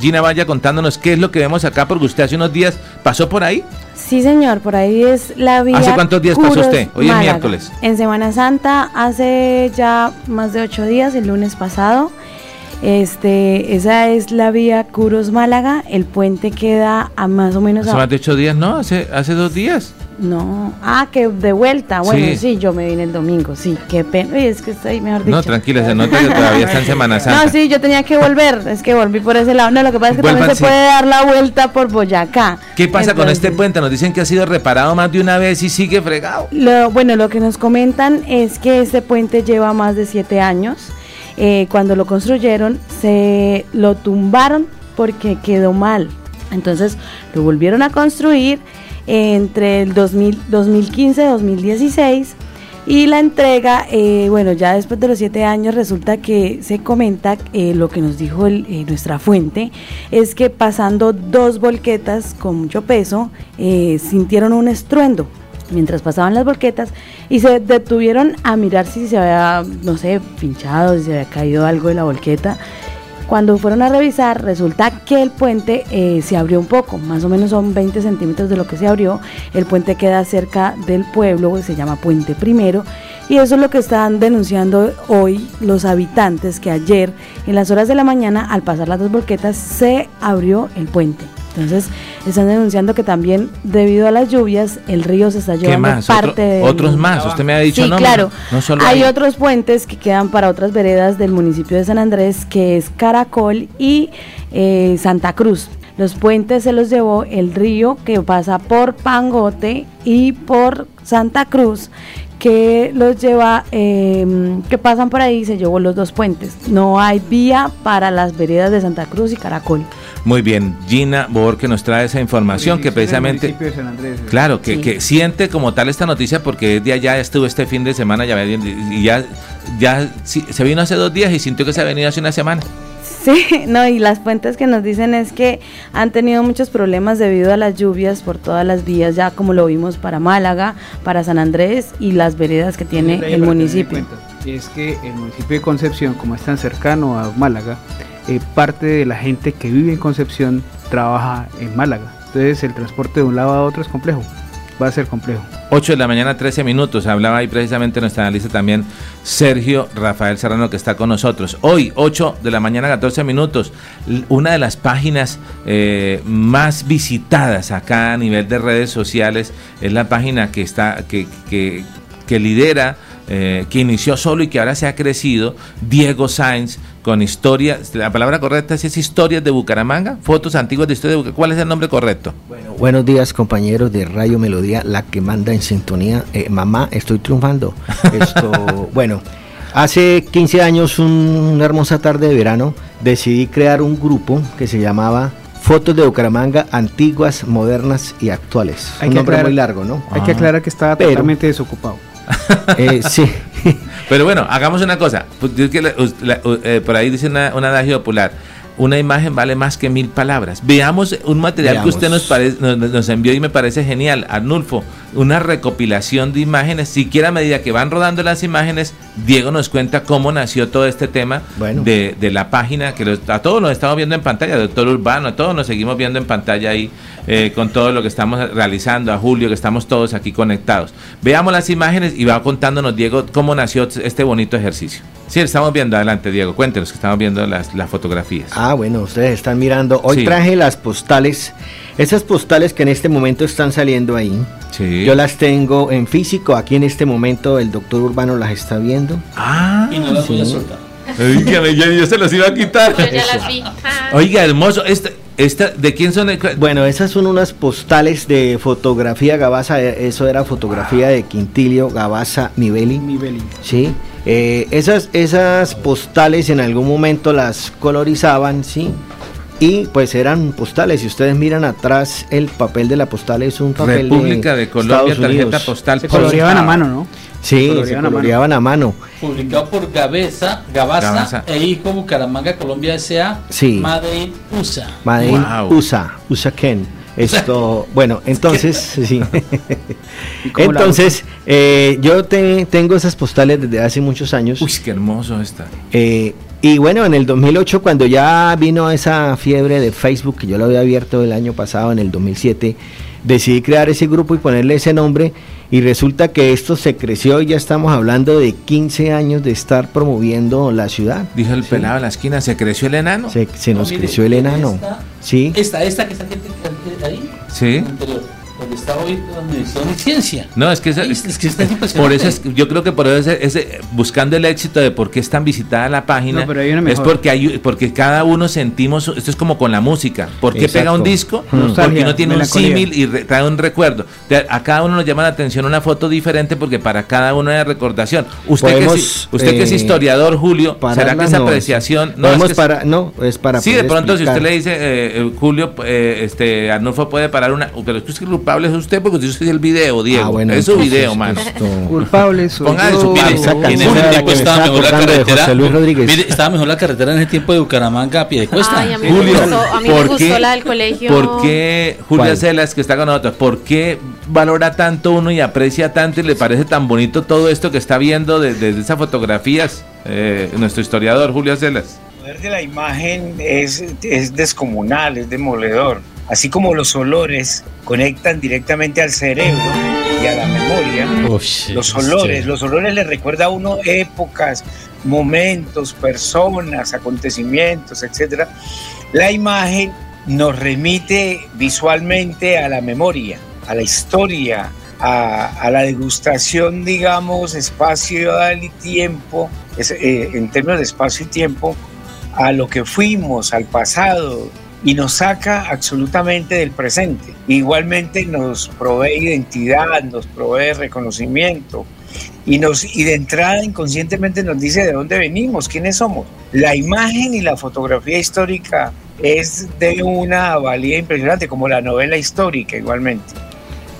Gina vaya contándonos qué es lo que vemos acá, porque usted hace unos días pasó por ahí. Sí, señor, por ahí es la vía. ¿Hace cuántos días pasó usted? Hoy es miércoles. En Semana Santa, hace ya más de ocho días, el lunes pasado. Este, esa es la vía Curos Málaga. El puente queda a más o menos. Hace más de ocho días, ¿no? Hace, hace dos días. No, ah, que de vuelta. Bueno, sí, yo me vine el domingo, sí, qué pena. es que estoy mejor dicho. No, tranquila, se nota que todavía está en <laughs> Semana Santa. No, sí, yo tenía que volver, es que volví por ese lado. No, lo que pasa es que también se puede dar la vuelta por Boyacá. ¿Qué pasa con este puente? Nos dicen que ha sido reparado más de una vez y sigue fregado. Lo, bueno, lo que nos comentan es que este puente lleva más de siete años. Eh, cuando lo construyeron, se lo tumbaron porque quedó mal. Entonces lo volvieron a construir entre el 2015 y 2016 y la entrega, eh, bueno, ya después de los siete años resulta que se comenta, eh, lo que nos dijo eh, nuestra fuente, es que pasando dos volquetas con mucho peso, sintieron un estruendo mientras pasaban las volquetas y se detuvieron a mirar si se había, no sé, pinchado, si se había caído algo de la volqueta cuando fueron a revisar, resulta que el puente eh, se abrió un poco, más o menos son 20 centímetros de lo que se abrió. El puente queda cerca del pueblo, se llama Puente Primero, y eso es lo que están denunciando hoy los habitantes, que ayer en las horas de la mañana, al pasar las dos volquetas, se abrió el puente. Entonces, están denunciando que también debido a las lluvias el río se está llevando más? parte de otros más, usted me ha dicho Sí, no, claro. no solo Hay otros puentes que quedan para otras veredas del municipio de San Andrés, que es Caracol y eh, Santa Cruz. Los puentes se los llevó el río que pasa por Pangote y por Santa Cruz, que los lleva, eh, que pasan por ahí, se llevó los dos puentes. No hay vía para las veredas de Santa Cruz y Caracol. Muy bien, Gina Bor que nos trae esa información que precisamente, de San Andrés. claro, que, Sí. que siente como tal esta noticia porque de allá estuvo este fin de semana ya, y ya, ya sí, se vino hace dos días y sintió que se ha venido hace una semana. Sí, <laughs> no, y las fuentes que nos dicen es que han tenido muchos problemas debido a las lluvias por todas las vías, ya como lo vimos para Málaga, para San Andrés y las veredas que tiene el municipio. Es que el municipio de Concepción, como es tan cercano a Málaga, eh, parte de la gente que vive en Concepción trabaja en Málaga. Entonces el transporte de un lado a otro es complejo, va a ser complejo. 8 de la mañana, 13 minutos. Hablaba ahí precisamente nuestra analista también, Sergio Rafael Serrano, que está con nosotros. Hoy, 8 de la mañana, 14 minutos. Una de las páginas eh, más visitadas acá a nivel de redes sociales es la página que está, que, que, que lidera. eh, que inició solo y que ahora se ha crecido, Diego Sainz, con historias, la palabra correcta es historias de Bucaramanga, fotos antiguas de historia de Bucaramanga. ¿Cuál es el nombre correcto? Buenos días compañeros de Radio Melodía, la que manda en sintonía. Eh, mamá, estoy triunfando. Esto, <laughs> bueno, hace 15 años, un- una hermosa tarde de verano, decidí crear un grupo que se llamaba Fotos de Bucaramanga antiguas, modernas y actuales. Hay un que nombre aclarar- muy largo, ¿no? Hay que aclarar que estaba Pero- totalmente desocupado. Eh, sí. <laughs> Pero bueno, hagamos una cosa. Pues, es que la- la- eh, por ahí dice una, un adagio popular. Una imagen vale más que mil palabras. Veamos un material Veamos. que usted nos, parece, nos, nos envió y me parece genial, Arnulfo. Una recopilación de imágenes. Siquiera a medida que van rodando las imágenes, Diego nos cuenta cómo nació todo este tema Bueno. de, de la página, que los- a todos nos estamos viendo en pantalla, doctor Urbano, a todos nos seguimos viendo en pantalla ahí eh, con todo lo que estamos realizando, a Julio, que estamos todos aquí conectados. Veamos las imágenes y va contándonos, Diego, cómo nació este bonito ejercicio. Sí, estamos viendo, adelante, Diego, cuéntenos que estamos viendo las, las fotografías. Ah, bueno, ustedes están mirando. Hoy Sí. traje las postales. Esas postales que en este momento están saliendo ahí. Sí. Yo las tengo en físico. Aquí en este momento el doctor Urbano las está viendo. Ah, Y no las voy a sí. soltar. Oiga, ya, yo se los iba a quitar. Yo ya las vi. Ah. Oiga, hermoso. Esta, esta, ¿De quién son? el- Bueno, esas son unas postales de fotografía Gabaza. eh, Eso era fotografía de Quintilio Gabaza Mibeli. Nivel. Sí. Eh, esas, esas postales en algún momento las colorizaban, sí. Y pues eran postales. Si ustedes miran atrás, el papel de la postal es un papel República de Colombia, Estados tarjeta Unidos. postal. Se coloreaban a mano, ¿no? Sí, Coloreaban se a mano. coloreaban a mano. Publicado por Gabeza, Gabaza, Gabaza. e Hijo Bucaramanga, Colombia S.A. Sí. Made in USA. Made in Wow. USA, USA Ken. Esto, <laughs> bueno, entonces, <laughs> sí. ¿Y cómo la entonces, eh, yo te- tengo esas postales desde hace muchos años. Uy, qué hermoso está. Eh, y bueno, en el 2008, cuando ya vino esa fiebre de Facebook, que yo lo había abierto el año pasado, en el 2007, decidí crear ese grupo y ponerle ese nombre. Y resulta que esto se creció y ya estamos hablando de 15 años de estar promoviendo la ciudad. Dijo el Sí. pelado en la esquina, ¿se creció el enano? Se, se No, nos mire, creció el enano. esta- Sí. Esta, esta que está aquí. Sí. Está hoy la Universidad de Ciencia. No, es que, esa- Ay, es, es que está por eso es, yo creo que por eso es, ese- buscando el éxito de por qué es tan visitada la página, No, pero hay una es porque hay porque cada uno sentimos, esto es como con la música, ¿por qué Exacto. pega un disco? Nostalgia, Porque uno tiene un símil y re- trae un recuerdo. A cada uno nos llama la atención una foto diferente porque para cada uno hay recordación. Usted, que es, usted que es eh, historiador, Julio, ¿será que esa no, apreciación no es que es- para, no, es para Sí, de pronto si usted le dice, eh, eh, Julio, eh, este, Arnulfo puede parar una... Pero es que usted culpable es usted porque usted es el video, Diego. Ah, bueno, es su video, mano. esto- <laughs> Culpable soy Ponga de yo. su parte. Mire, en ese tiempo estaba mejor la carretera. José Luis Rodríguez. Mire, estaba mejor la carretera en ese tiempo de Bucaramanga a pie de cuesta. Ay, a mí Julio, me gustó, a mí me ¿por gustó qué- la del colegio. ¿Por qué Julia. Celas, que está con nosotros, por qué valora tanto uno y aprecia tanto y le parece tan bonito todo esto que está viendo desde de esas fotografías eh, nuestro historiador Julio Celas? El poder de la imagen es, es descomunal, es demoledor. Así como los olores conectan directamente al cerebro y a la memoria, los olores, los olores le recuerda a uno épocas, momentos, personas, acontecimientos, etcétera. La imagen nos remite visualmente a la memoria, a la historia, a, la degustación, digamos, espacio y tiempo, eh, en términos de espacio y tiempo, a lo que fuimos, al pasado, y nos saca absolutamente del presente. Igualmente nos provee identidad, nos provee reconocimiento y, nos, y de entrada inconscientemente nos dice de dónde venimos, quiénes somos. La imagen y la fotografía histórica es de una valía impresionante, como la novela histórica igualmente.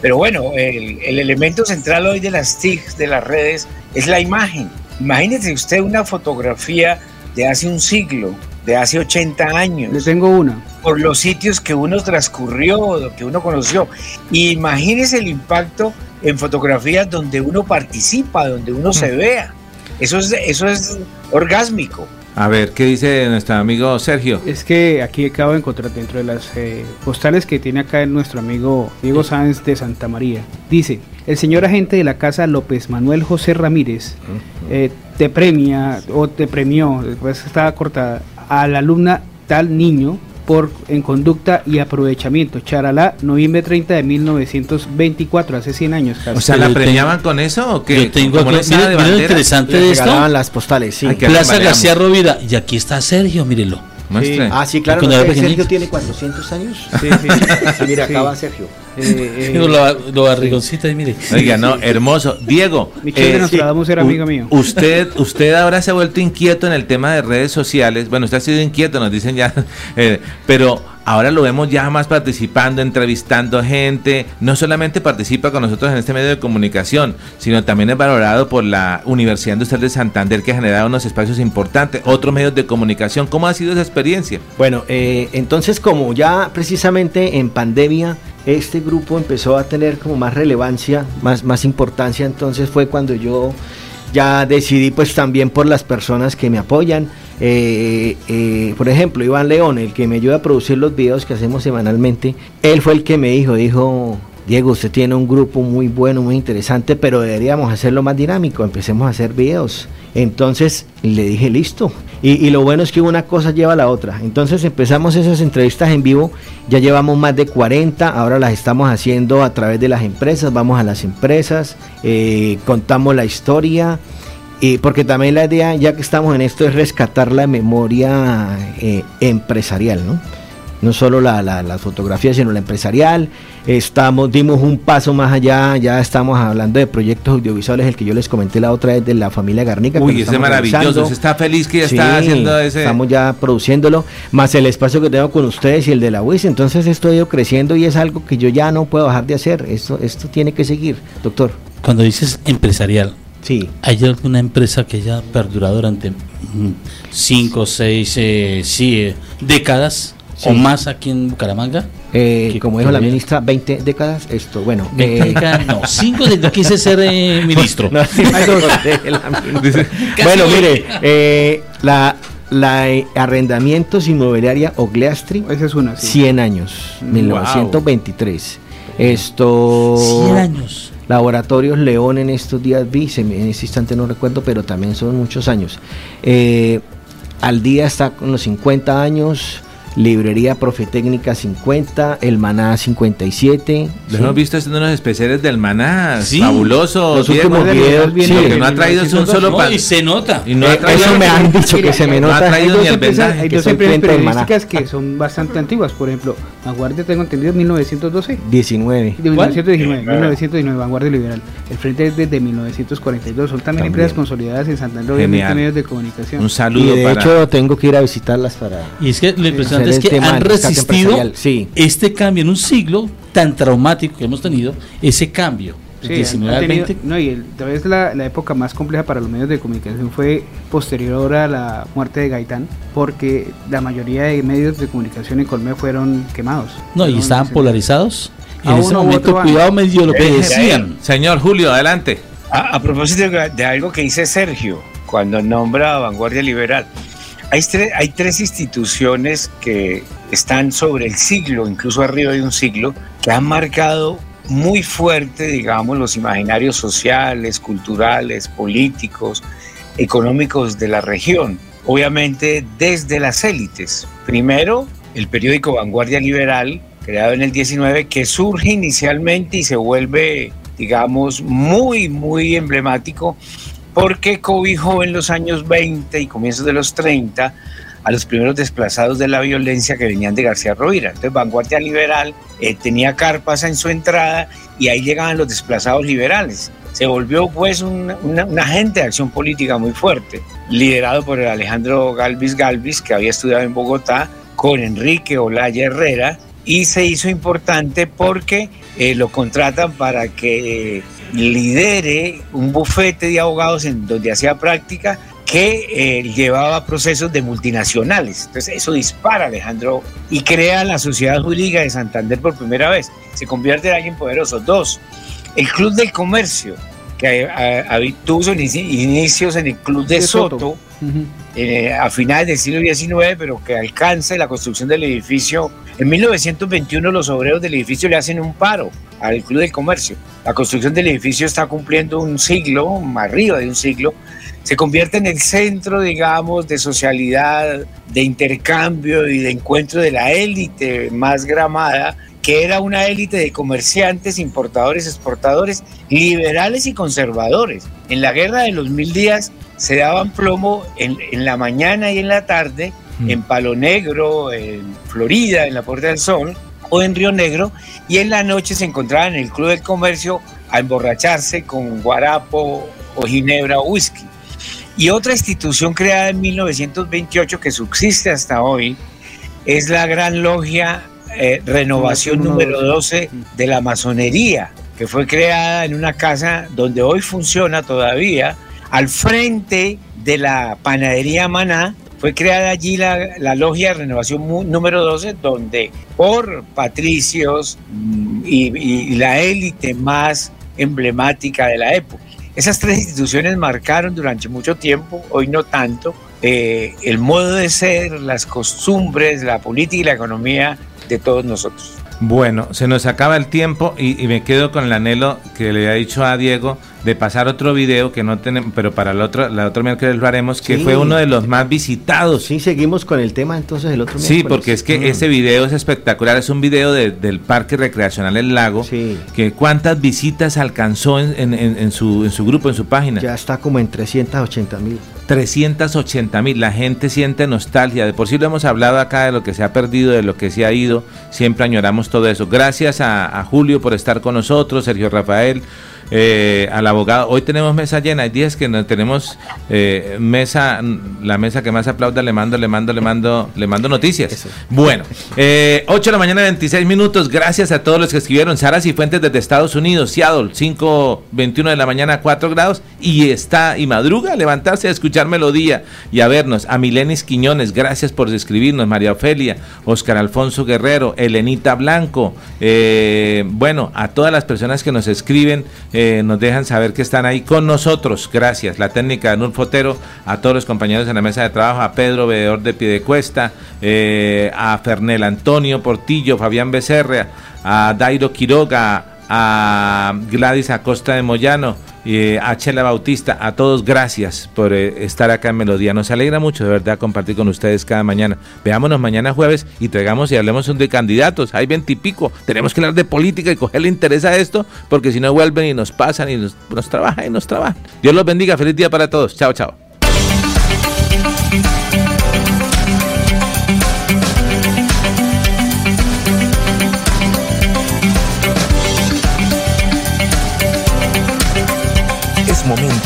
Pero bueno, el, el elemento central hoy de las TIC, de las redes, es la imagen. Imagínese usted una fotografía de hace un siglo, de hace 80 años. Le tengo una. Por los sitios que uno transcurrió, que uno conoció. imagínese el impacto en fotografías donde uno participa, donde uno se mm. vea. Eso es, eso es orgásmico. A ver, ¿qué dice nuestro amigo Sergio? Es que aquí acabo de encontrar dentro de las eh, postales que tiene acá nuestro amigo Diego Sáenz de Santa María. Dice, el señor agente de la casa López Manuel José Ramírez eh, te premia o te premió, después estaba cortada, a la alumna tal niño por en conducta y aprovechamiento. Charalá, noviembre 30 de 1924, hace 100 años. O sea, ¿la premiaban con eso o qué? Yo tengo aquí, mira, interesante de esto. las postales, sí. Plaza García Rovira, y aquí está Sergio, mírelo. Ah, sí, claro. ¿no Sergio tiene 400 años. Sí, sí. sí <laughs> mira, acá va Sergio. Eh, eh, lo, lo barrigoncito y mire. Oiga, no, hermoso. Diego. Michelle eh, era amigo mío. Usted, <laughs> usted ahora se ha vuelto inquieto en el tema de redes sociales. Bueno, usted ha sido inquieto, nos dicen ya. <laughs> Eh, pero ahora lo vemos ya más participando, entrevistando gente. No solamente participa con nosotros en este medio de comunicación, sino también es valorado por la Universidad Industrial de Santander, que ha generado unos espacios importantes, otros medios de comunicación. ¿Cómo ha sido esa experiencia? Bueno, eh, entonces como ya precisamente en pandemia este grupo empezó a tener como más relevancia, más, más importancia, entonces fue cuando yo ya decidí pues también por las personas que me apoyan, eh, eh, por ejemplo, Iván León, el que me ayuda a producir los videos que hacemos semanalmente, él fue el que me dijo, dijo, Diego, usted tiene un grupo muy bueno, muy interesante, pero deberíamos hacerlo más dinámico, empecemos a hacer videos. Entonces le dije, listo. Y, lo bueno es que una cosa lleva a la otra. Entonces empezamos esas entrevistas en vivo, ya llevamos más de 40, ahora las estamos haciendo a través de las empresas, vamos a las empresas, eh, contamos la historia, y porque también la idea, ya que estamos en esto, es rescatar la memoria eh, empresarial, ¿no? No solo la, la, fotografía, sino la empresarial. Estamos, dimos un paso más allá, ya estamos hablando de proyectos audiovisuales, el que yo les comenté la otra vez de la familia Garnica. Uy, ese maravilloso, está feliz que ya está haciendo ese. Estamos ya produciéndolo, más el espacio que tengo con ustedes y el de la UIS, entonces esto ha ido creciendo y es algo que yo ya no puedo dejar de hacer. Esto, esto tiene que seguir, doctor. Cuando dices empresarial, Sí. ¿Hay alguna empresa que haya perdurado durante 5, 6, eh, eh, décadas o más aquí en Bucaramanga? Eh, como dijo la ministra, 20 décadas. Esto, bueno. no, 5 no quise ser <laughs> ministro. <laughs> bueno, mire, la, la arrendamientos inmobiliaria Ogleastri. Esa es una. 100 años, 1923. Esto. 100 años. Laboratorios León en estos días vi, en este instante no recuerdo, pero también son muchos años. Eh, al día está con los 50 años, Librería Profetécnica 50, El Maná 57. Lo hemos visto haciendo unos especiales del Maná, fabuloso. Los últimos videos sí, lo que no ha traído es un solo pan. y se nota. Y no ha traído Eso me han dicho que se me nota. No ha traído ni el vendaje. Hay dos empresas periodísticas que son bastante antiguas. Por ejemplo, Vanguardia tengo entendido 1912. 19. 1919, 1919, Vanguardia Liberal. El Frente es desde 1942. Son también, empresas consolidadas en Santander, obviamente medios de comunicación. Un saludo y de hecho tengo que ir a visitarlas para... Y es que lo impresionante es que han resistido este cambio en un siglo tan traumático que hemos tenido, ese cambio. Sí, no, y tal vez la, la, época más compleja para los medios de comunicación fue posterior a la muerte de Gaitán, porque la mayoría de medios de comunicación en Colombia fueron quemados. No, y estaban polarizados. Y en ese momento, cuidado medio lo que eh, decían. Señor Julio, adelante. A, a propósito de algo que dice Sergio, cuando nombra a Vanguardia Liberal, hay, tres instituciones que están sobre el siglo, incluso arriba de un siglo, que han marcado muy fuerte, digamos, los imaginarios sociales, culturales, políticos, económicos de la región. Obviamente desde las élites. Primero, el periódico Vanguardia Liberal, creado en el 19, que surge inicialmente y se vuelve, digamos, muy, muy emblemático porque cobijó en los años 20 y comienzos de los 30 a los primeros desplazados de la violencia que venían de García Rovira. Entonces, Vanguardia Liberal eh, tenía carpas en su entrada y ahí llegaban los desplazados liberales. Se volvió pues un, agente de acción política muy fuerte, liderado por el Alejandro Galvis Galvis, que había estudiado en Bogotá, con Enrique Olaya Herrera, y se hizo importante porque eh, lo contratan para que lidere un bufete de abogados en donde hacía práctica que eh, llevaba procesos de multinacionales. Entonces eso dispara a Alejandro y crea la Sociedad Jurídica de Santander por primera vez. Se convierte en alguien poderoso. Dos, el Club del Comercio, que tuvo sus inicios en el Club de, Soto, eh, a finales del siglo XIX, pero que alcanza la construcción del edificio. En 1921 los obreros del edificio le hacen un paro al Club del Comercio. La construcción del edificio está cumpliendo un siglo, arriba de un siglo, se convierte en el centro, digamos, de socialidad, de intercambio y de encuentro de la élite más gramada, que era una élite de comerciantes, importadores, exportadores, liberales y conservadores. En la guerra de los mil días se daban plomo en, la mañana y en la tarde, mm. en Palo Negro, en Florida, en la Puerta del Sol, o en Río Negro y en la noche se encontraban en el Club del Comercio a emborracharse con guarapo o ginebra o whisky. Y otra institución creada en 1928 que subsiste hasta hoy es la Gran Logia eh, Renovación número 12 de la Masonería, que fue creada en una casa donde hoy funciona todavía, al frente de la panadería Maná, fue creada allí la, logia de renovación número 12, donde por patricios mm, y, la élite más emblemática de la época. Esas tres instituciones marcaron durante mucho tiempo, hoy no tanto, eh, el modo de ser, las costumbres, la política y la economía de todos nosotros. Bueno, se nos acaba el tiempo y, y me quedo con el anhelo que le ha dicho a Diego de pasar otro video que no tenemos, pero para el otro, la otra miércoles lo haremos, que fue uno de los más visitados. Sí, seguimos con el tema entonces el otro miércoles. Sí, porque es que mm. ese video es espectacular, es un video del Parque Recreacional El Lago, que cuántas visitas alcanzó en, en, su, en su grupo, en su página. Ya está como en 380 mil. 380 mil, la gente siente nostalgia, de por sí lo hemos hablado acá de lo que se ha perdido, de lo que se ha ido, siempre añoramos todo eso. Gracias a, a Julio por estar con nosotros, Sergio Rafael eh, al abogado. Hoy tenemos mesa llena, hay días que no tenemos eh, mesa, la mesa que más aplauda, le mando, le mando, le mando, le mando noticias. Bueno, eh, 8 de la mañana, 26 minutos. Gracias a todos los que escribieron. Sara Cifuentes desde Estados Unidos, Seattle, 5.21 de la mañana, 4 grados. Y está, y madruga a levantarse a escuchar melodía y a vernos. A Milenis Quiñones, gracias por escribirnos. María Ofelia, Oscar Alfonso Guerrero, Elenita Blanco. Eh, bueno, a todas las personas que nos escriben eh, nos dejan saber que están ahí con nosotros. Gracias. La técnica de Fotero, a todos los compañeros en la mesa de trabajo, a Pedro Veedor de Piedecuesta, eh, a Fernel Antonio Portillo, Fabián Becerra, a Dairo Quiroga, a Gladys Acosta de Moyano y a Chela Bautista, a todos gracias por eh, estar acá en Melodía. Nos alegra mucho de verdad compartir con ustedes cada mañana. Veámonos mañana jueves y traigamos y hablemos de candidatos. Hay veintipico. Tenemos que hablar de política y cogerle interés a esto porque si no vuelven y nos pasan y nos, nos trabajan y nos trabajan. Dios los bendiga. Feliz día para todos. Chao, chao.